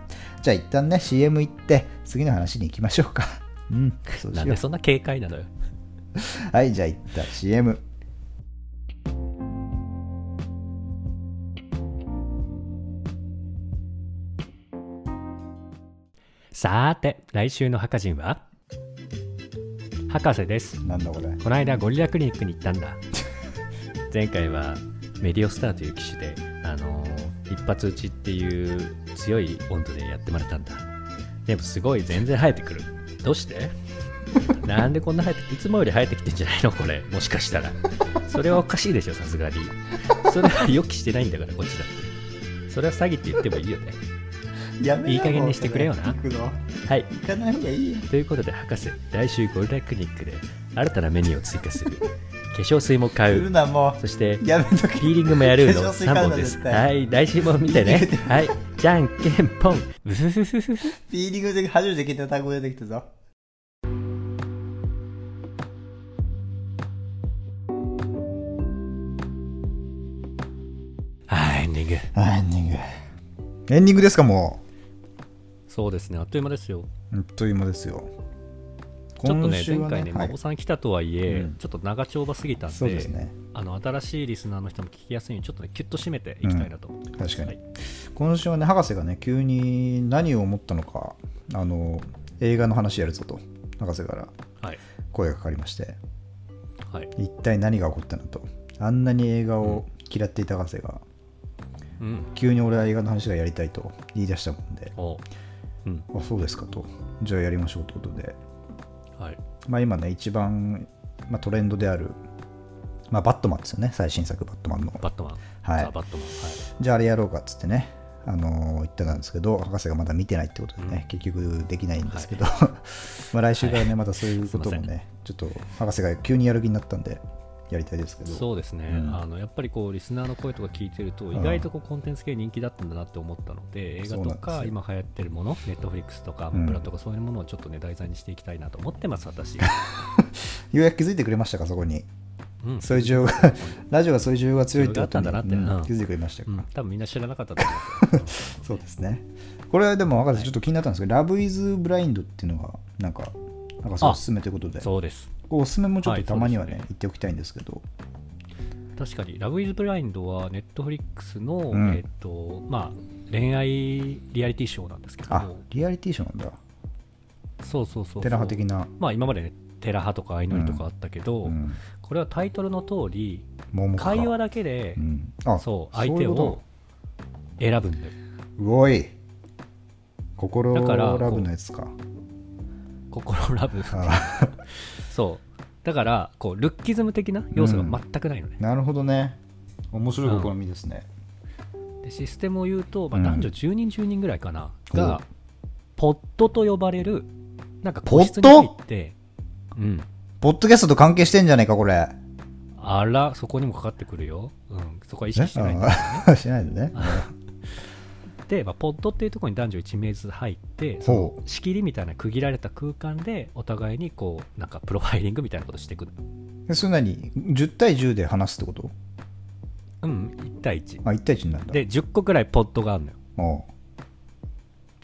じゃあ一旦ね CM 行って次の話に行きましょうか。うんうなんでそんな警戒なのよ。はいじゃあ一旦 CM さーて、来週の博人は？博士です。なんだこれこの間ゴリラクリニックに行ったんだ。前回はメディオスターという機種で、あのー一発打ちっていう強い温度でやってもらったんだ。でもすごい全然生えてくる。どうして？なんでこんな生えていつもより生えてきてんじゃないの？これ。もしかしたら。それはおかしいでしょ、さすがに。それは予期してないんだから、こっちだって。それは詐欺って言ってもいいよね。やめいい加減にしてくれよな。はい。行かない方がいいよ。ということで博士来週ゴリラクリニックで新たなメニューを追加する。粧水も買う。なもそしてうやめとけ。ピーリングもやるの。化粧水買3うな本です。はい。来週も見てね。はい。じゃんけんぽん。ピーリングで初めて聞いた単語出てきたぞ。はいエンディング。あエンディング。エンディングですかもそうですね。あっという間ですよ。うあっという間ですよ。ちょっとね今週は前回ね、はい。孫さん来たとはいえ、うん。ちょっと長丁場すぎたんでですね。あの新しいリスナーの人も聞きやすいようにちょっとねキュッと締めていきたいなと。思ってます、確かに。はい。今週はね博士がね急に何を思ったのかあの映画の話やるぞと博士からはい。声がかかりまして。はい。一体何が起こったのとあんなに映画を嫌っていた博士がうん。急に俺は映画の話がやりたいと言い出したもんで。おうん。あそうですかと。じゃあやりましょうということで。はい。まあ今ね一番、まあ、トレンドである、まあ、バットマンですよね。最新作バットマンの。バットマン。はい。ザバットマン。はい。じゃああれやろうかっつってね、あのー言ってたんですけど、博士がまだ見てないってことでね、結局できないんですけど、まあ来週からね、またそういうこともね、ちょっと博士が急にやる気になったんで、やりたいですけど、そうですね、うん。あのやっぱりこうリスナーの声とか聞いてると、ん。意外とこうコンテンツ系人気だったんだなって思ったので、映画とか今流行ってるもの、ネットフリックスとかアマプラとかそういうものをちょっとね、題材にしていきたいなと思ってます、私。ようやく気づいてくれましたか、そこに。うん。そういう需要が、ラジオはそういう需要が強いってことに。ったんだなって。うん。うん気づいてくれましたか、うん、多分みんな知らなかったと思う そうですね。これはでも、博士、ちょっと気になったんですけど、ラブイズブラインドっていうのが、なんか、博士おすすめということで、そうです。おすすめもちょっとたまにはね、はいそうです言っておきたいんですけど、確かに、ラブイズブラインドはネットフリックスの、うん。えっと、まあ、恋愛リアリティショーなんですけどあも、リアリティショーなんだ、そうそうそう。テラハ的な。まあ今までね、テラハとか相乗りとかあったけど、うん。これはタイトルの通り、会話だけで、うん、あそう、相手を選ぶんだよ。とうおい。心ラブのやつか。心ラブ。あそう。だから、こう、ルッキズム的な要素が全くないのね。なるほどね。面白い試みですね、でシステムを言うと、まあ、うん。男女10人、10人ぐらいかな、おが、ポットと呼ばれる、なんかポット？個室に入って、うん。ポッドキャストと関係してんじゃねえかこれ。あら、そこにもかかってくるよ。うん。そこは意識してないんだあ しないでね。で、まあ、ポッドっていうところに男女1名ずつ入って、その仕切りみたいな区切られた空間で、お互いにこう、なんかプロファイリングみたいなことしていく。それ何10対10で話すってこと？うん、1対1。あ1対1になるんだ。で、10個くらいポッドがあるのよ。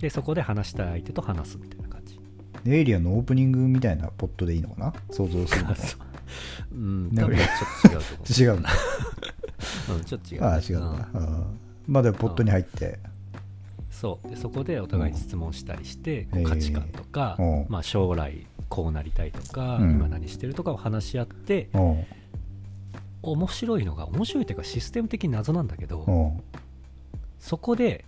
で、そこで話したい相手と話すみたいな感じ。エイリアンのオープニングみたいなポットでいいのかな？想像するの う。ん、ね。多分ちょっと違うと思う。違うんだ うん、ちょっと違う。ああ違うんだ、うん。まあでもポットに入ってそう。でそこでお互いに質問したりして、こうへえ価値観とか、う。んまあ、将来こうなりたいとか、うん。今何してるとかを話し合っておう。面白いのが面白いというかシステム的に謎なんだけど、そこで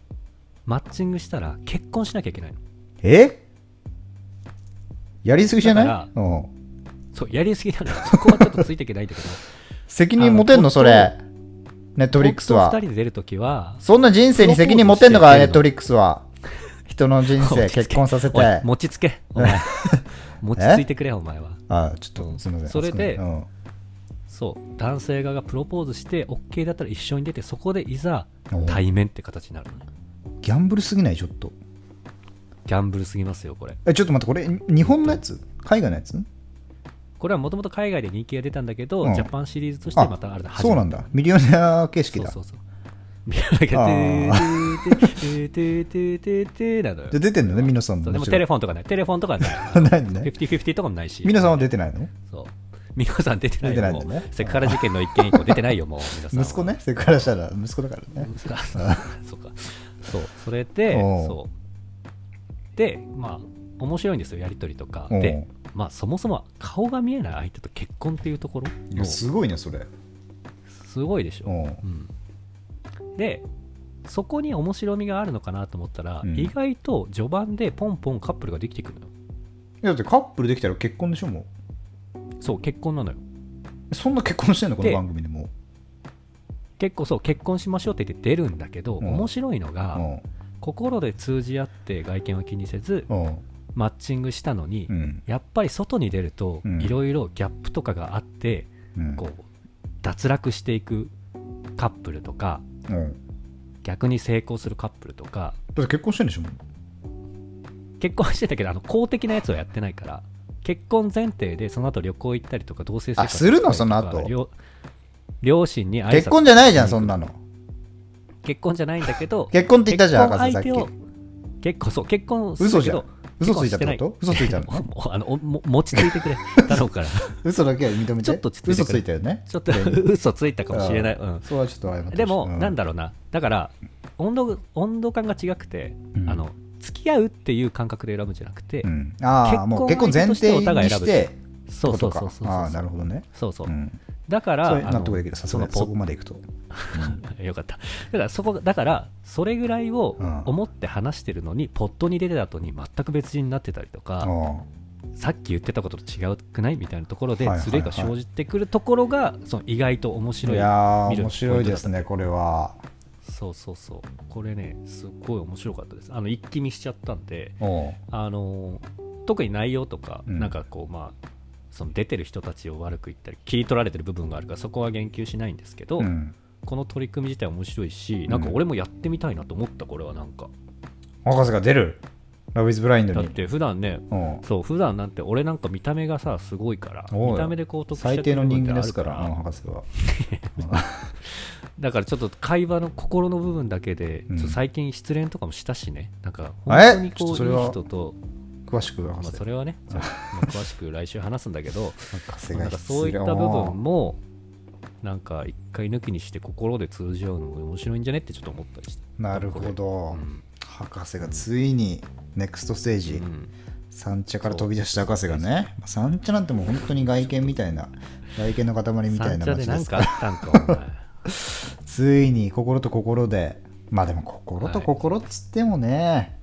マッチングしたら結婚しなきゃいけないの。え？やりすぎじゃない？そうやりすぎなのよそこはちょっとついていけないんだけど。責任持てんの？それネットフリックスは2人で出るときはそんな人生に責任持ってんのか、ネットフリックスは。人の人生 結婚させて。持ちつけ。お前。持ちついてくれお前は。あ、ちょっと、すみません。それでうん。そう。男性側がプロポーズして OK だったら一緒に出てそこでいざお対面って形になるのね。ギャンブルすぎない、ちょっと。ギャンブルすぎますよこれ。え、ちょっと待って、これ、日本のやつ？海外のやつ？これはもともと海外で人気が出たんだけど、うん。ジャパンシリーズとしてまたあれだそうなんだ。ミリオネア形式だ。そうそうそう。見上げてあてててててなのよで出てんのね、ミノさんも。そうでもテレフォンとかないテレフォンとかない。ないのね。50-50とかもないし。ミノさんは出てないの？そう。ミノさん出てない出てないんだねセクハラ事件の一件以降出てないよもう皆さんは。息子ね、セクハラしたら息子だからね。息子だ そうか。そう。それでおう。そう。でまあ面白いんですよやりとりとか。おう。でまあそもそも顔が見えない相手と結婚っていうところいやすごいね、それ。すごいでしょおううん、でそこに面白みがあるのかなと思ったら、うん意外と序盤でポンポンカップルができてくるのよいやだってカップルできたら結婚でしょ、もそう結婚なのよう。そんな結婚してんの、こので番組でも結構そう結婚しましょうって言って出るんだけど、うん面白いのう。が、うん心で通じ合って外見を気にせずうん。マッチングしたのに、うん。やっぱり外に出るとうん。いろいろギャップとかがあって、うん。こう脱落していくカップルとかう。ん逆に成功するカップルとかだって結婚してんでしょ？結婚してたけどあの公的なやつはやってないから結婚前提でその後旅行行ったりとか同棲生活あするの？その後？両両親に結婚じゃないじゃんそんなの。結婚じゃないんだけど 結婚って言ったじゃん結婚博士さっき。相手を結婚そう結婚する嘘じゃん嘘ついたってこと？嘘ついたの？もうあのおも餅ついてくれ。頼むから。嘘だけは認めて。ちょっと落ち着いて嘘ついたよね？ちょっと 嘘ついたかもしれない、うん、それはちょっと謝ってでも、うなんだろうな。だから温度温度感が違くて、うん。あの付き合うっていう感覚で選ぶんじゃなくて、うん。ああもう結婚前提にしてそうそうそうそう。ああなるほどね。そうそう、うんだから納得できるさすがにそこまでいくと。よかった。だからそこだからそれぐらいをうん。思って話してるのに、ポットに出た後に全く別人になってたりとか、あさっき言ってたことと違うくないみたいなところではいはいはい。ズレが生じてくるところがその意外と面あい白いや面白いですねこれは。そうそうそう。これねすっごい面白かったです。あの一気見しちゃったんであのー特に内容とか、うん。なんかこうまあその出てる人たちを悪く言ったり切り取られてる部分があるからそこは言及しないんですけど、うん。この取り組み自体面白いしなんか俺もやってみたいなと思ったこれはなんか。博士が出る？ラブイズブラインドに。だって普段ねそう普段なんて俺なんか見た目がさすごいから見た目でこう得し最低の人間ですからうん博士は。だからちょっと会話の心の部分だけで、うん。最近失恋とかもしたしね。なんか本当にこういい人と詳しく博まあ、士それはね、あ詳しく来週話すんだけど、なんかそういった部分も、なんか一回抜きにして心で通じ合うのも面白いんじゃねってちょっと思ったりして。なるほど。うん。博士がついにネクストステージうん。三茶から飛び出した博士がねまあ三茶なんてもう本当に外見みたいな外見の塊みたいな三茶で街ですかなんかあったんか。ついに心と心でまあでも心と心っつってもね、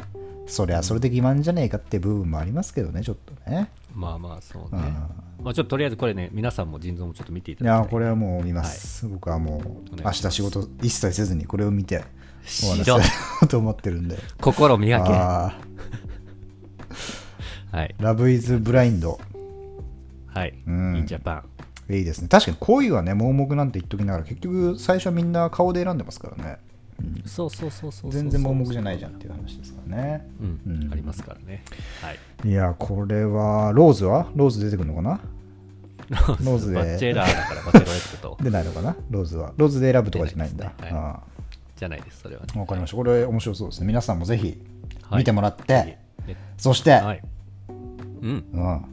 そりゃそれで欺瞞じゃねえかって部分もありますけどねちょっとね。まあまあ、そううん。ね。まあちょっととりあえずこれね、皆さんも腎臓もちょっと見ていたいだきたい。やこれはもう見ます、僕はもう明日仕事一切せずにこれを見て終わらせようと思ってるんで。心磨け。あ はい。ーラブイズブラインドはい。うん。インジャパン。いいですね。確かに恋はね盲目なんて言っときながら結局最初はみんな顔で選んでますからねそうそうそうそうそう。全然盲目じゃないじゃんっていう話ですからね。うん、うん。ありますからね。はい。いやこれはローズは？ローズ出てくるのかな？ローズで。バッチェラーだからバチェロレットと。出ないのかな？ローズは。ローズで選ぶとかじゃないんだ。出ないじゃないです、それはわかりました。これ面白そうですね。皆さんもぜひはい。見てもらって、ね。そして、はい。うん。うん。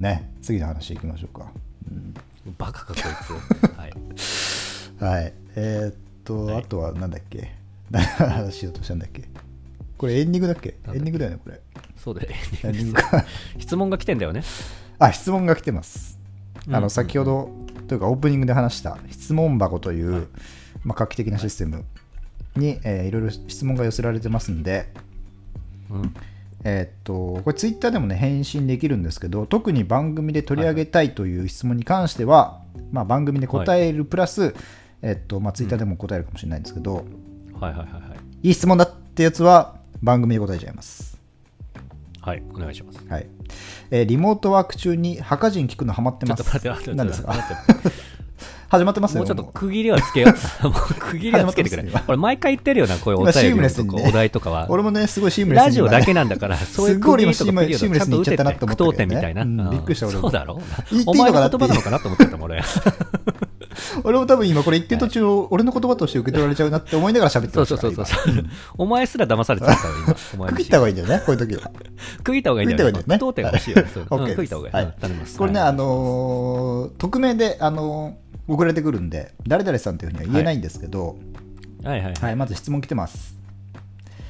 ね。次の話いきましょうか。バカかこいつ。はい。はい。えーっと、はい。あとはなんだっけ？何の話しようとしたんだっけ？これエンディングだっけ？エンディングだよねこれ。そうだよ。エンディング。か質問が来てんだよね。あ質問が来てます。あのうん先ほどというかオープニングで話した質問箱という、まあ、画期的なシステムに、えーいろいろ質問が寄せられてますんで、うん。えーっとこれツイッターでもね返信できるんですけど特に番組で取り上げたいという質問に関しては、まあ、番組で答えるプラス、えーっとまあ、ツイッターでも答えるかもしれないんですけど、はいはいはいはい。いい質問だってやつは番組で答えちゃいます。はい、お願いします。はいえーリモートワーク中に墓人聞くのハマってます。ちょっと待って待って待って始まってますよ。もうちょっと区切りはつけよう。もう区切りはつけてくれ始まってますよ。俺毎回言ってるよな、こういうおとかお題とかは。俺もね、すごいシームレスにラジオだけななんだから、そういうすごい区切りとかピリオド今シームレスに行っちゃったなって思ったけどね句読点みたいな。うんうんびっくりした俺もそうだろ言っていいのお前かなっての言葉なのかなと思ってたもん、俺。俺も多分今これ言ってる途中、俺の言葉として受け取られちゃうなって思いながら喋ってそうますからそうそうそう。お前すら騙されてたから、今。区切った方がいいんだよね、こういう時は。区切った方がいいんだよね。区切った方がいいんだよね区切った方がいい。はいうん頼みます。これね、はいあのー匿名で、あのー送られてくるんで、誰々さんというふうには言えないんですけど、はいはいはい、まず質問来てます。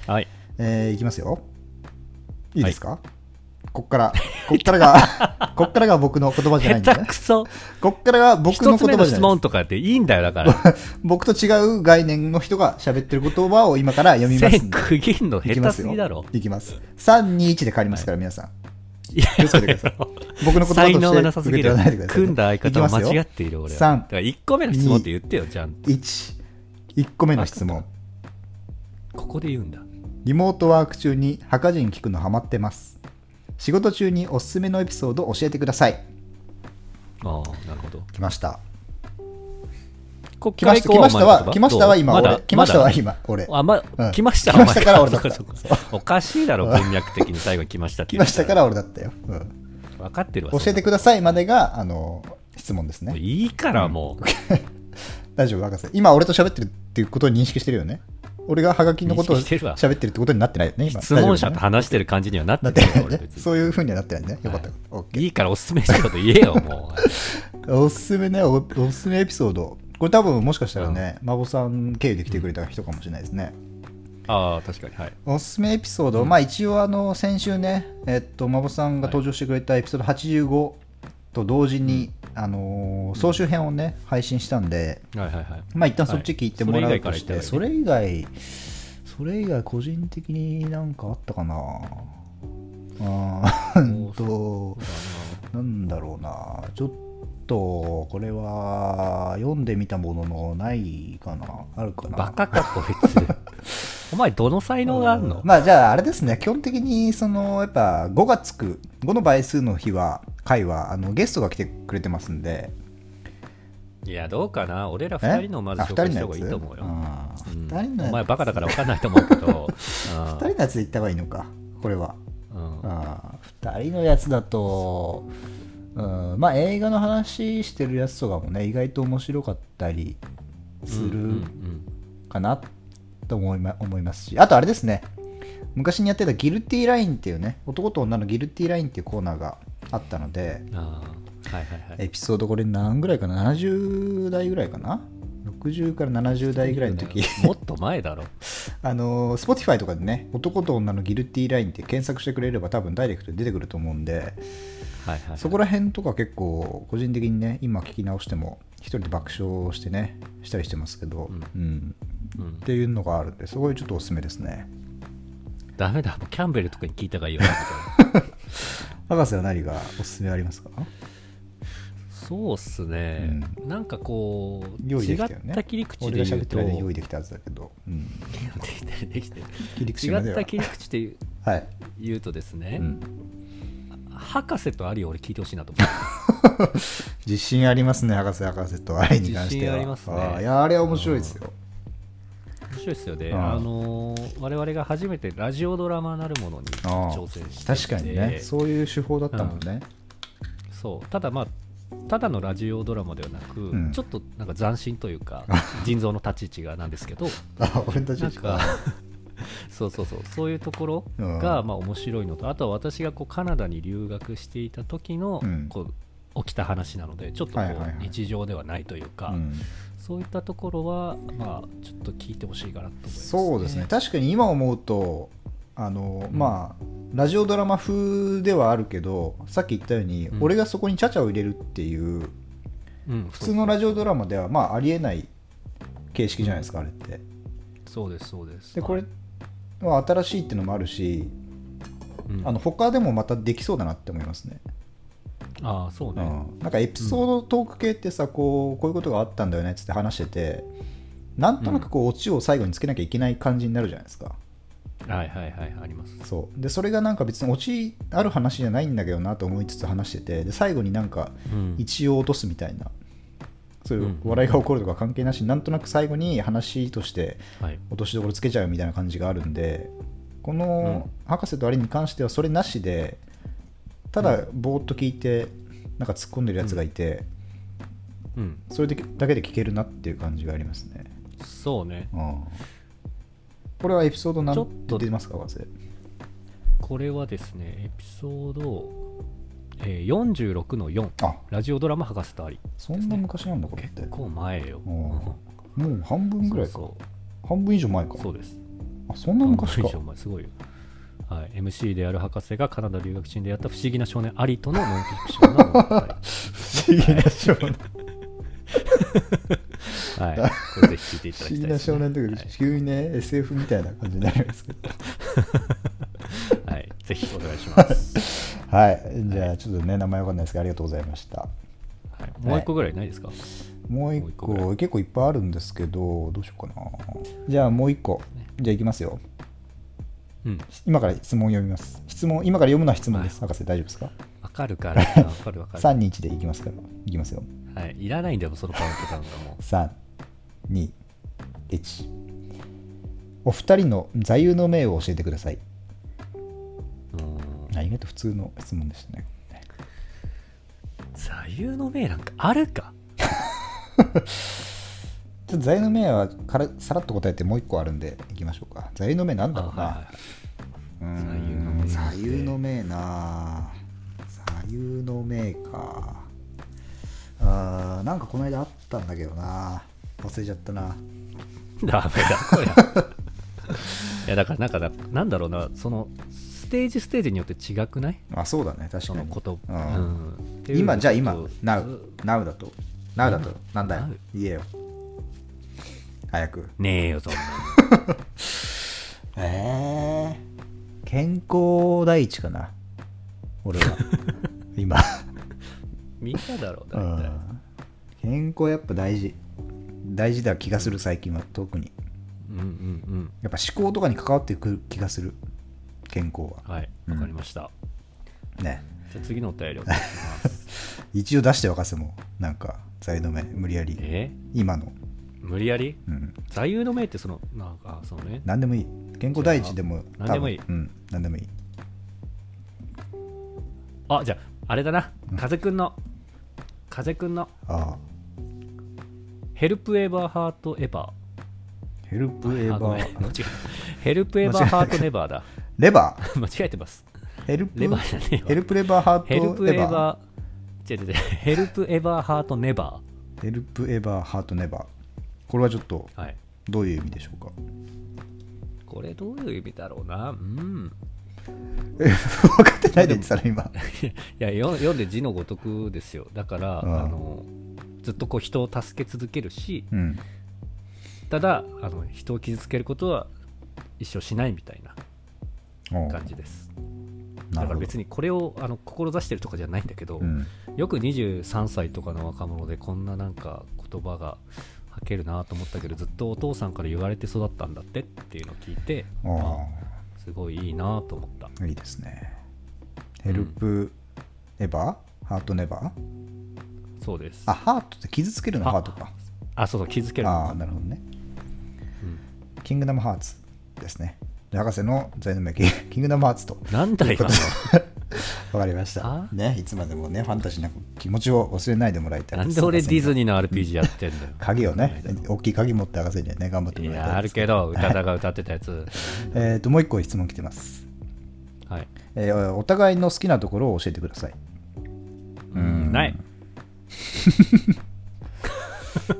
はい。えーいきますよ。いいですか、こっから、こっからが、こっからが僕の言葉じゃないんで下手ね。くそ。こっからが僕の言葉じゃない問とかっていいんだよ、だから。僕と違う概念の人が喋ってる言葉を今から読みますんで。線区切るの下手いきますぎだろ。いきます。3、2、1で変わりますから、皆さん。いやください僕の言葉として才能がなさすぎる受け取らないでください組んだ相方間違っている俺は三だから1個目の質問って言ってよじゃん1、1個目の質問。ここで言うんだリモートワーク中に墓人聞くのハマってます。仕事中におすすめのエピソード教えてください。ああなるほど。来ました。こ来ました来ましたは来ましたは今俺。来ましたは今俺。あまうん。来ました来ましたから俺だった。おかしいだろ文脈的に最後に来ましたって来ましたから俺だったよ、うん、分かってるわ教えてくださいまでがあの質問ですね。いいからもう、大丈夫博士。今俺と喋ってるっていうことを認識してるよね俺がハガキのことを喋ってるってことになってないよね今。質問者と話してる感じにはなってないよねそういうふうにはなってないねよ。かった、はい。いいからおすすめしたこと言えよもおすすめねお、おすすめエピソード。これ多分もしかしたらね、マボさん経由で来てくれた人かもしれないですね。うああ確かにはい。おすすめエピソード、まあ一応あの先週ね、えっと、マボさんが登場してくれたエピソード85と同時に、あのー総集編をね、配信したんで、はいはいはい。まあ一旦そっち聞いてもらうとして、はい。それ以外、それ以外個人的になんかあったかな。あーうんと、なんだろうな、ちょっと、これは、読んでみたものの、ないかな、あるかな。バカかこいつ お前どの才能があんの？まあ、じゃあ、あれですね、基本的に、その、やっぱ、5がつく、5の倍数の日は、回は、あのゲストが来てくれてますんで、いやどうかな。俺ら二人のまずあ紹介した二人のやつ？方がいいと思うよ。うんうん。二人のお前バカだから分かんないと思うけど。2人のやつで言った方がいいのか、これは。うん。うんあ2人のやつだと、うん、まあ映画の話してるやつとかもね意外と面白かったりするかなと思い,、ま、思いますし。あとあれですね昔にやってたギルティーラインっていうね男と女のギルティーラインっていうコーナーがあったのではいはいはい。エピソードこれ何ぐらいかな？70代ぐらいかな？60から70代ぐらいの時。もっと前だろ。あの Spotify とかでね男と女のギルティーラインって検索してくれれば多分ダイレクトで出てくると思うんではいはいはい。そこら辺とか結構個人的にね今聞き直しても一人で爆笑してねしたりしてますけど、うん。うん。っていうのがあるんですごいちょっとおすすめですねダメだ。キャンベルとかに聞いた方がいいよ。博士は何がおすすめありますか？そうっすね、なんかこう用意で違っきた切り口で言うと用意できたはずだけど、うん、できてるできてる違った切り口で言うとですね、うん、博士とアリを俺聞いてほしいなと思って。自信ありますね博士博士とあれに関しては。自信ありますね。いやあれは面白いですよ面白いですよね、うん。あのー我々が初めてラジオドラマなるものに挑戦して確かにね。そういう手法だったもんね、そう。ただまあただのラジオドラマではなく、ん。ちょっとなんか斬新というか 腎臓の立ち位置がなんですけどあ俺たちなんか そうそうそう。そういうところがまあ面白いのとあとは私がこうカナダに留学していた時のうん。こう起きた話なのでちょっとこはいはいはい。う日常ではないというか、うんそういったところはまあちょっと聞いてほしいかなと思います、そうですね。確かに今思うとあの、まあラジオドラマ風ではあるけどさっき言ったように、うん。俺がそこにチャチャを入れるっていううん、普通のラジオドラマではまあありえない形式じゃないですか、あれって。そうですそうです。でこれは新しいっていうのもあるし、うん。あの他でもまたできそうだなって思いますね、ああそうね、うん、なんかエピソードトーク系ってさこうこういうことがあったんだよねっつって話しててなんとなくこうオチを最後につけなきゃいけない感じになるじゃないですか、はいはいはいあります。そう。でそれがなんか別にオチある話じゃないんだけどなと思いつつ話しててで最後になんかうん。一応落とすみたいな、そういううん笑いが起こるとか関係なしになんとなく最後に話としてはい。落としどころつけちゃうみたいな感じがあるんでこの「博士とアリ」に関してはそれなしでただぼーっと聞いてなんか突っ込んでるやつがいて、うん。それでだけで聞けるなっていう感じがありますね、そうね。うん、これはエピソード何ちょっと出てますか博士これはですねエピソード、えー、46の4あ。ラジオドラマ博士とあり。そんな昔なんだこれって。結構前よ。うん。もう半分ぐらいか。そう半分以上前か。そうそうです。あそんな昔か。半分以上前。すごいよはい、MC である博士がカナダ留学中に出会った不思議な少年アリとのノンフィクションの物語不思議な少年 はい、これぜひ聞いていただきたい不思議な。少年だけど急にね SF みたいな感じになりますけどはい、ぜひお願いします。はいじゃあちょっとね名前わかんないですけどありがとうございましたはい、もう一個ぐらいないですか、もう一もう一個結構いっぱいあるんですけどどうしようかなじゃあもう一個じゃあいきますようん。今から質問を読みます。質問今から読むのは質問です、博士大丈夫ですか？わかるから。わかるわかる。321でいきますからいきますよはい。いらないんだよそのカウントダウンがも321お二人の座右の銘を教えてください。ううん。あ意外と普通の質問でしたね。座右の銘なんかあるか？ちょっと座右の銘はからさらっと答えてもう一個あるんでいきましょうか。座右の銘なんだろうな、あはいはうーん。座右の銘な。座右の銘か。あーなんかこの間あったんだけどな。忘れちゃったな。ダメだこれ。いやだからなんかだなんだろうな。そのステージステージによって違くない？あそうだね。確かに。こと、うん。うん。今じゃあ今 Now Now だと。Now だと。なんだよ。言えよ早く。ねえよそんな えー、健康第一かな。俺は。今。みんなだろうう大体ん。健康やっぱ大事。大事だ気がする最近は特に。うんうんうん。やっぱ思考とかに関わってくる気がする。健康は。はいわかりました、ね。じゃあ次のお便りお願いします。一応出して若せもなんか座右の銘無理やり。え？今の無理やり？うん。座右の銘ってそのなんかそうね。何でもいい。健康第一でも何でもいい。うん。何でもいい。あじゃああれだな。風くんの。風くんの。ああ。ヘルプエバーハートエバヘルプエバーHelp ever hurt never だ。レバ 間違えてます。ー Help never じゃねえわ。 Help never hurt help e ever 違う違う。 Help ever hurt never help ever hurt never これはちょっとーはい。どういう意味でしょうか？これどういう意味だろうな？うん。え分かってないで言ってたら今。いやよ読んで字のごとくですよ。だからうんあのずっとこう人を助け続けるしうん。ただあの人を傷つけることは一生しないみたいな感じです。だから別にこれをあの志してるとかじゃないんだけど、うん。よく23歳とかの若者でこんななんか言葉が吐けるなと思ったけどずっとお父さんから言われて育ったんだってっていうのを聞いてああすごいいいなと思った。あいいですね。ヘルプエバーハートネバーそうです。あハートって傷つけるの？あハートか。あそうそう気づけるああなるほどね。うん。キングダムハーツですね。で博士の座右の銘キキングダムハーツと。なんだ今のわかりました。あ？ねいつまでもねファンタジーな気持ちを忘れないでもらいたい。なんで俺ディズニーの RPG やってんだよ。鍵をね 大きい鍵持って博士にはね頑張っていもらいたいやあるけど宇多田が歌ってたやつ。えっともう一個質問来てます。はい。えーお互いの好きなところを教えてください。うんない。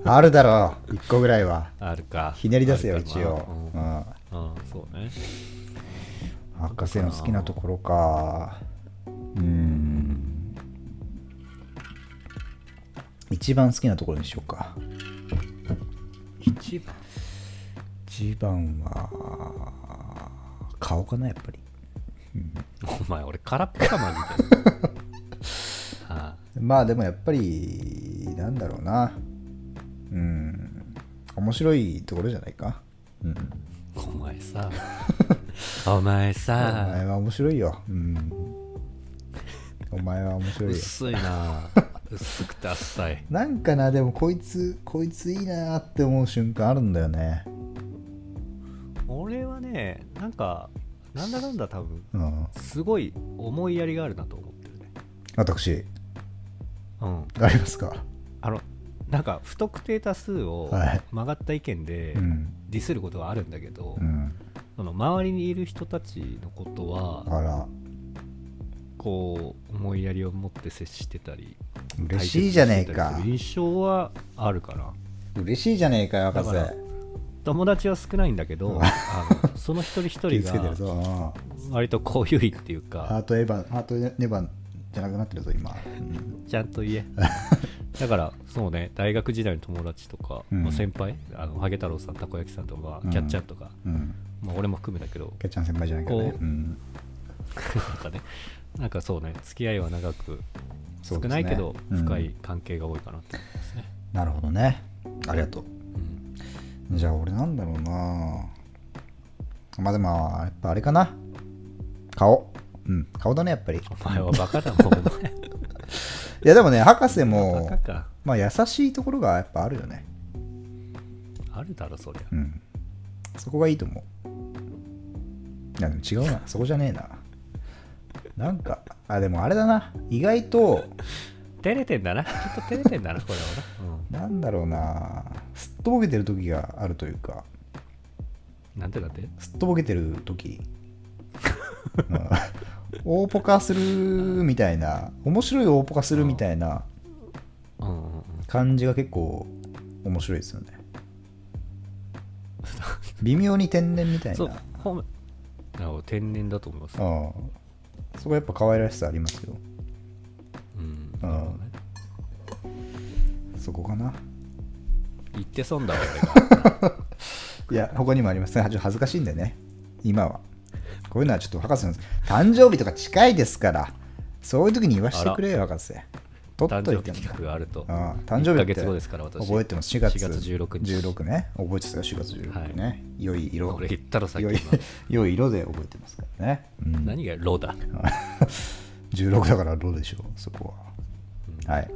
あるだろう。1個ぐらいは。あるか。ひねり出せよ一応、うんそうね。博士の好きなところかうーん。一番好きなところにしようか。一番？一番は顔かなやっぱり。お前俺空っぽかマジであまあでもやっぱりなんだろうな。うん。面白いところじゃないか。うん。あお前さ。お前おさ前は面白いよ。うんお前は面白いよ。薄いな。薄くて浅い。なんかなでもこいつこいついいなって思う瞬間あるんだよね。俺はねなんかなんだなんだ多分うん。すごい思いやりがあるなと思ってるね。私？うん。ありますか？あのなんか不特定多数をはい。曲がった意見でうん。ディスることはあるんだけど、うん。その周りにいる人たちのことはあらこう思いやりを持って接してたり嬉しいじゃねえか。印象はあるかな。嬉しいじゃねえかよ博士。友達は少ないんだけどあのその一人一人が割とこういうっていうハーかトエヴァンハートネバンじゃなくなってるぞ今、うん。ちゃんと言え。だからそうね大学時代の友達とか、うん。まあ先輩あのハゲ太郎さんたこ焼きさんとか、うん。キャッチャンとか、うん、まあ、俺も含めだけどキャッチャン先輩じゃないからねなんかそうね付き合いは長く少ないけどうん深い関係が多いかなと思いますね、なるほどねありがとううんじゃあ俺なんだろうなまあでも、やっぱあれかな。顔。うん、顔だね、やっぱり。いお前はバカだもん、お前。や、でもね、博士バも。まあ優しいところがやっぱあるよね。あるだろ、そりゃ。うん。そこがいいと思う。いや、でも違うな。そこじゃねえな。なんか、あ、でもあれだな。意外と、照れてんだな。ちょっと照れてんだな、これはな。なんだろうな。すっとぼけてる時があるというか、うん。なんてだって？すっとぼけてる時、うん大ポカするみたいな、面白い大ポカするみたいな。感じが結構面白いですよね。微妙に天然みたいそうな。、天然だと思います。うんそこはやっぱ可愛らしさありますよ。うん。うんなるほどねそこかな。言って損だわ、俺が。いや、他にもありますね。ちょっと恥ずかしいんでね。今は。こういうのはちょっと博士の誕生日とか近いですから、そういう時に言わせてくれよ、博士。取っ誕といても生日企画があると。ああ誕生日1ヶって月後ですから、私。覚えてます。4月4月16日。16ね。覚えてたよ、4月16ね。良い色。俺言ったろ、さっき良い 良い色で覚えてますからね。うん、何がローだ。16だからどうでしょう、そこは。はい。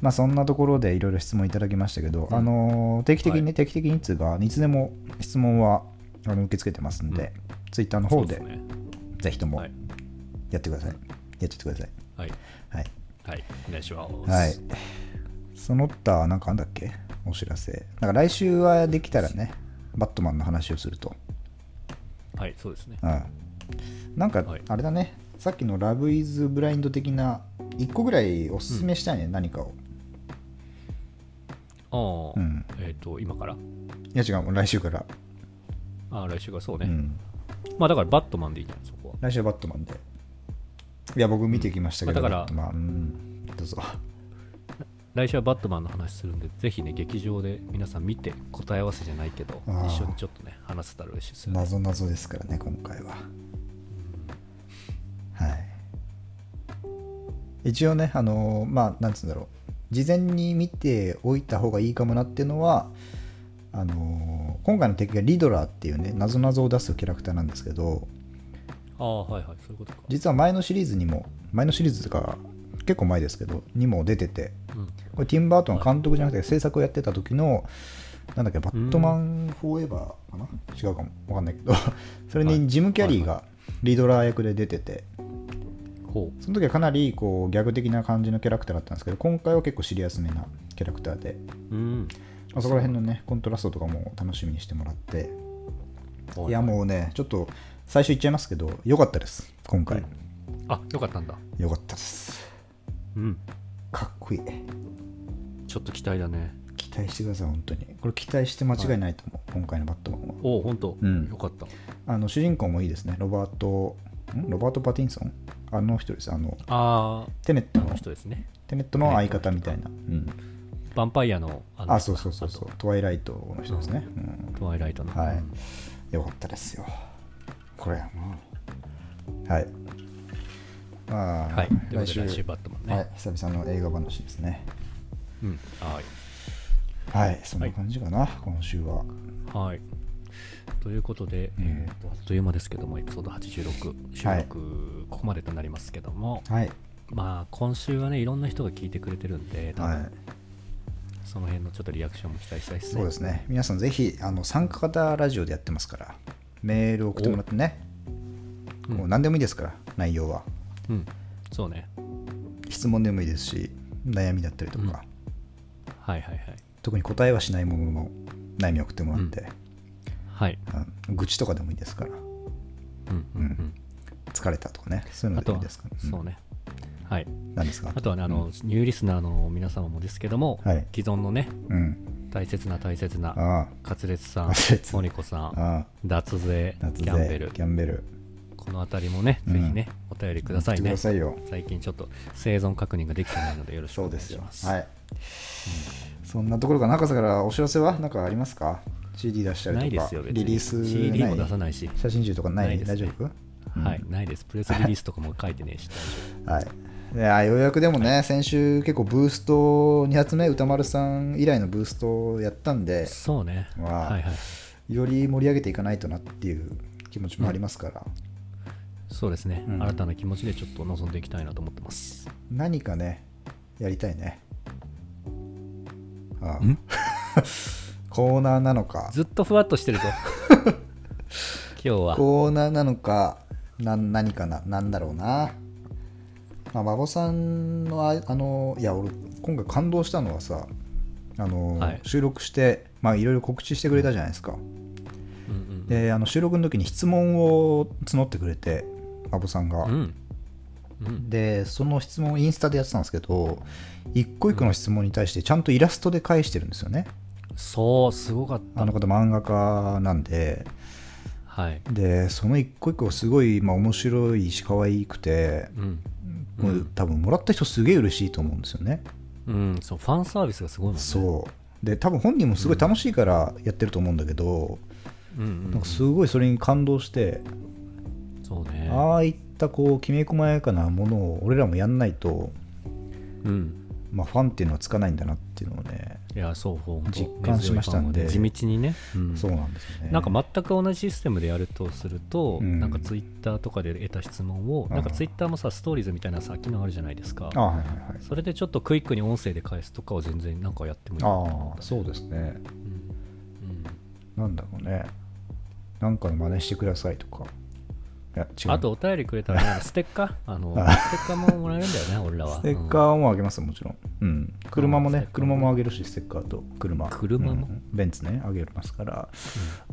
まあそんなところでいろいろ質問いただきましたけど、あのー定期的にね、はい定期的にいつが、いつでも質問はあの受け付けてますんで、ツイッターの方でねぜひともはい。やってください。やっちゃってください。はい。はい。はい。お願いします。はい。その他、なんかあんだっけ？お知らせ。なんか来週はできたらね、バットマンの話をすると。はい、そうですね。うん。なんかはい、あれだね、さっきのラブイズブラインド的な、1個ぐらいおすすめしたいね、何かを。ああ、うんえっ、と、今から？いや違う、もう来週から。ああ、来週がそうね。うん。まあだからバットマンでいいじゃん、そこは。来週はバットマンで。いや、僕見てきましたけど、うんまあだからバットマンうん、どうぞ。来週はバットマンの話するんで、ぜひね、劇場で皆さん見て、答え合わせじゃないけど、ああ一緒にちょっとね、話せたら嬉しいですよね。謎謎ですからね、今回は。はい。一応ね、あのーまあ、なんつうんだろう、事前に見ておいた方がいいかもなっていうのは、あのー今回の敵がリドラーっていうね、謎謎を出すキャラクターなんですけど、ああ、はいはい、そういうことか。実は前のシリーズにも、前のシリーズとか、結構前ですけど、にも出てて、うん。これティム・バートンが監督じゃなくて制作をやってた時の、なんだっけ、バットマン・フォーエバーかな？違うかも、わかんないけど、それにジム・キャリーがリードラー役で出てて、ほその時はかなりこうギャグ的な感じのキャラクターだったんですけど、今回は結構シリアスめなキャラクターで、う。うん。まあそこら辺のね、コントラストとかも楽しみにしてもらって、はいいやもうね、ちょっと最初言っちゃいますけど、良かったです、今回。あ、よかったんだ。良かったです。うん。かっこいい。ちょっと期待だね。期待してください、本当に。これ期待して間違いないと思う、今回のバットマンは。おお、ほんと。うんよかった。あの主人公もいいですね、ロバート、ん？ロバート・パティンソン？あの人です、あの、ああ、テネットの人ですね。テネットの相方みたいな。うん、ヴァンパイアの、あのあ、そうそうそうそう、トワイライトの人ですね。うんトワイライトの。はいうん。よかったですよ。これ、うんはい。まあ、はい。来週、来週バットマンね。はい、久々の映画話ですね。うん。はい。はい、そんな感じかな、今週は。はい。ということで、えーとあっという間ですけども、エピソード86、収はい録、ここまでとなりますけども、はい。まあ、今週はね、いろんな人が聞いてくれてるんで、多分はい、その辺のちょっとリアクションも期待したいですね。そうですね。皆さんぜひ、あの参加型ラジオでやってますから、メール送ってもらってね、うんもう何でもいいですから、内容は。うん。そうね。質問でもいいですし、悩みだったりとか、うんはいはいはい。特に答えはしないものの悩みを送ってもらって、はい。うん愚痴とかでもいいですから、うんうんうん。疲れたとかね、そういうのでもいいですから。、そうね。はい。何ですか？あとはね、あの、ニューリスナーの皆様もですけども、はい既存のね、うん。大切な大切な、あカツレツさんモニコさん、脱税、キャンベルキ、ャンベル。このあたりもね、うんぜひね、お便りくださいね。最近ちょっと生存確認ができてないのでよろしくお願。いします。はい。そんなところかな、中さからお知らせは？何かありますか ?CD 出したりとか、ないですよ。リリース CD も出さないし、写真集とかない？大丈夫？はい、ないです。プレスリリースとかも書いてねえし、大丈はい。いやようやくでもね、先週結構ブースト2発目、歌丸さん以来のブーストをやったんで夫。、そうね。はいはい。より盛り上げていかないとなっていう気持ちもありますから、そうですね、うん。新たな気持ちでちょっと臨んでいきたいなと思ってます。何かねやりたいね。ああ。コーナーなのか。ずっとふわっとしてるぞ。今日は。コーナーなのかな何かななんだろうな、まあ、孫さんのああのいや俺今回感動したのはさあの、はい。収録してまあいろいろ告知してくれたじゃないですか。うんうんであの収録の時に質問を募ってくれて孫さんが、うん。うん。でその質問をインスタでやってたんですけど一個一個の質問に対してちゃんとイラストで返してるんですよね。そうすごかった。あの方漫画家なんで。はい。でその一個一個すごい、まあ、面白いし可愛くて、うんもう多分もらった人すげえ嬉しいと思うんですよね、うんそうファンサービスがすごいもんね。そう。で多分本人もすごい楽しいからやってると思うんだけど、なんかすごいそれに感動して、そうね。ああいったこうきめ細やかなものを俺らもやんないと、うん。まあ、ファンっていうのはつかないんだなっていうのをね、いやそう実感しましたんで。地道にね、うん。そうなんですよね。なんか全く同じシステムでやるとすると、うん。なんかツイッターとかで得た質問を、うん。なんかツイッターもさ、ストーリーズみたいなさ、機能あるじゃないですか。あはいはいはい。それでちょっとクイックに音声で返すとかは全然なんかやってもいい。ああそうですね。うん。うん。なんだろうね。なんかの真似してくださいとかあとお便りくれたら、ね、ステッカー？あのあ。ステッカーももらえるんだよね、俺らは。ステッカーもあげますよもちろん、うん、車もね車もあげるしステッカーと車。車も？うん。ベンツねあげますから、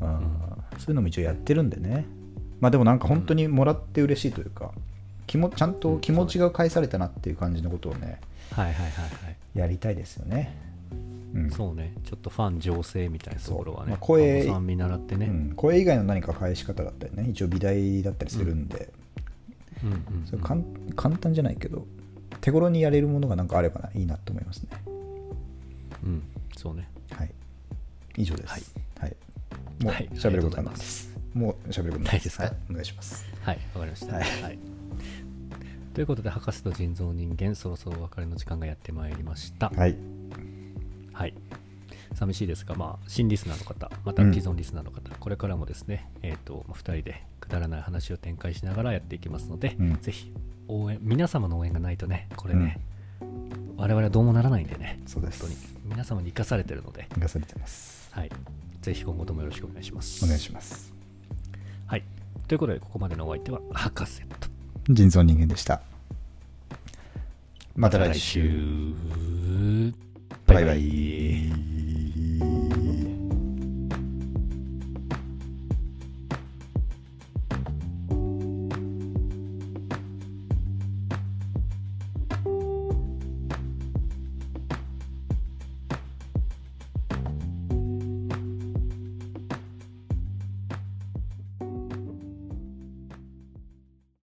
あーそういうのも一応やってるんでね。まあでもなんか本当にもらって嬉しいというか、気もちゃんと気持ちが返されたなっていう感じのことをねうんはいはいはいはい。やりたいですよね、うん。そうね、ちょっとファン醸成みたいなところはね、まあ声見習ってね。うん、声以外の何か返し方だったりね。一応美大だったりするんで、うん。うんそれかん簡単じゃないけど手頃にやれるものがなんかあればないいなと思いますね。うん、そうね。はい。以上です。はい、はい、もうはい。喋ることないます。です。もう喋ることないですか？はい、お願いします。はい、わかりました。はい。はい。ということで、博士と人造人間、そろそろお別れの時間がやってまいりました。はいはい。寂しいですが、まあ、新リスナーの方、またうん既存リスナーの方、これからもですね、えっ、と、まあ、2人でくだらない話を展開しながらやっていきますので、うん。ぜひ、応援、皆様の応援がないとね、これね、我々はどうもならないんでね、そうです。本当に、皆様に生かされてるので、生かされてます。はい。ぜひ今後ともよろしくお願いします。お願いします。はい。ということで、ここまでのお相手は、博士と。人造人間でした。また来週バイバイ。バイバイ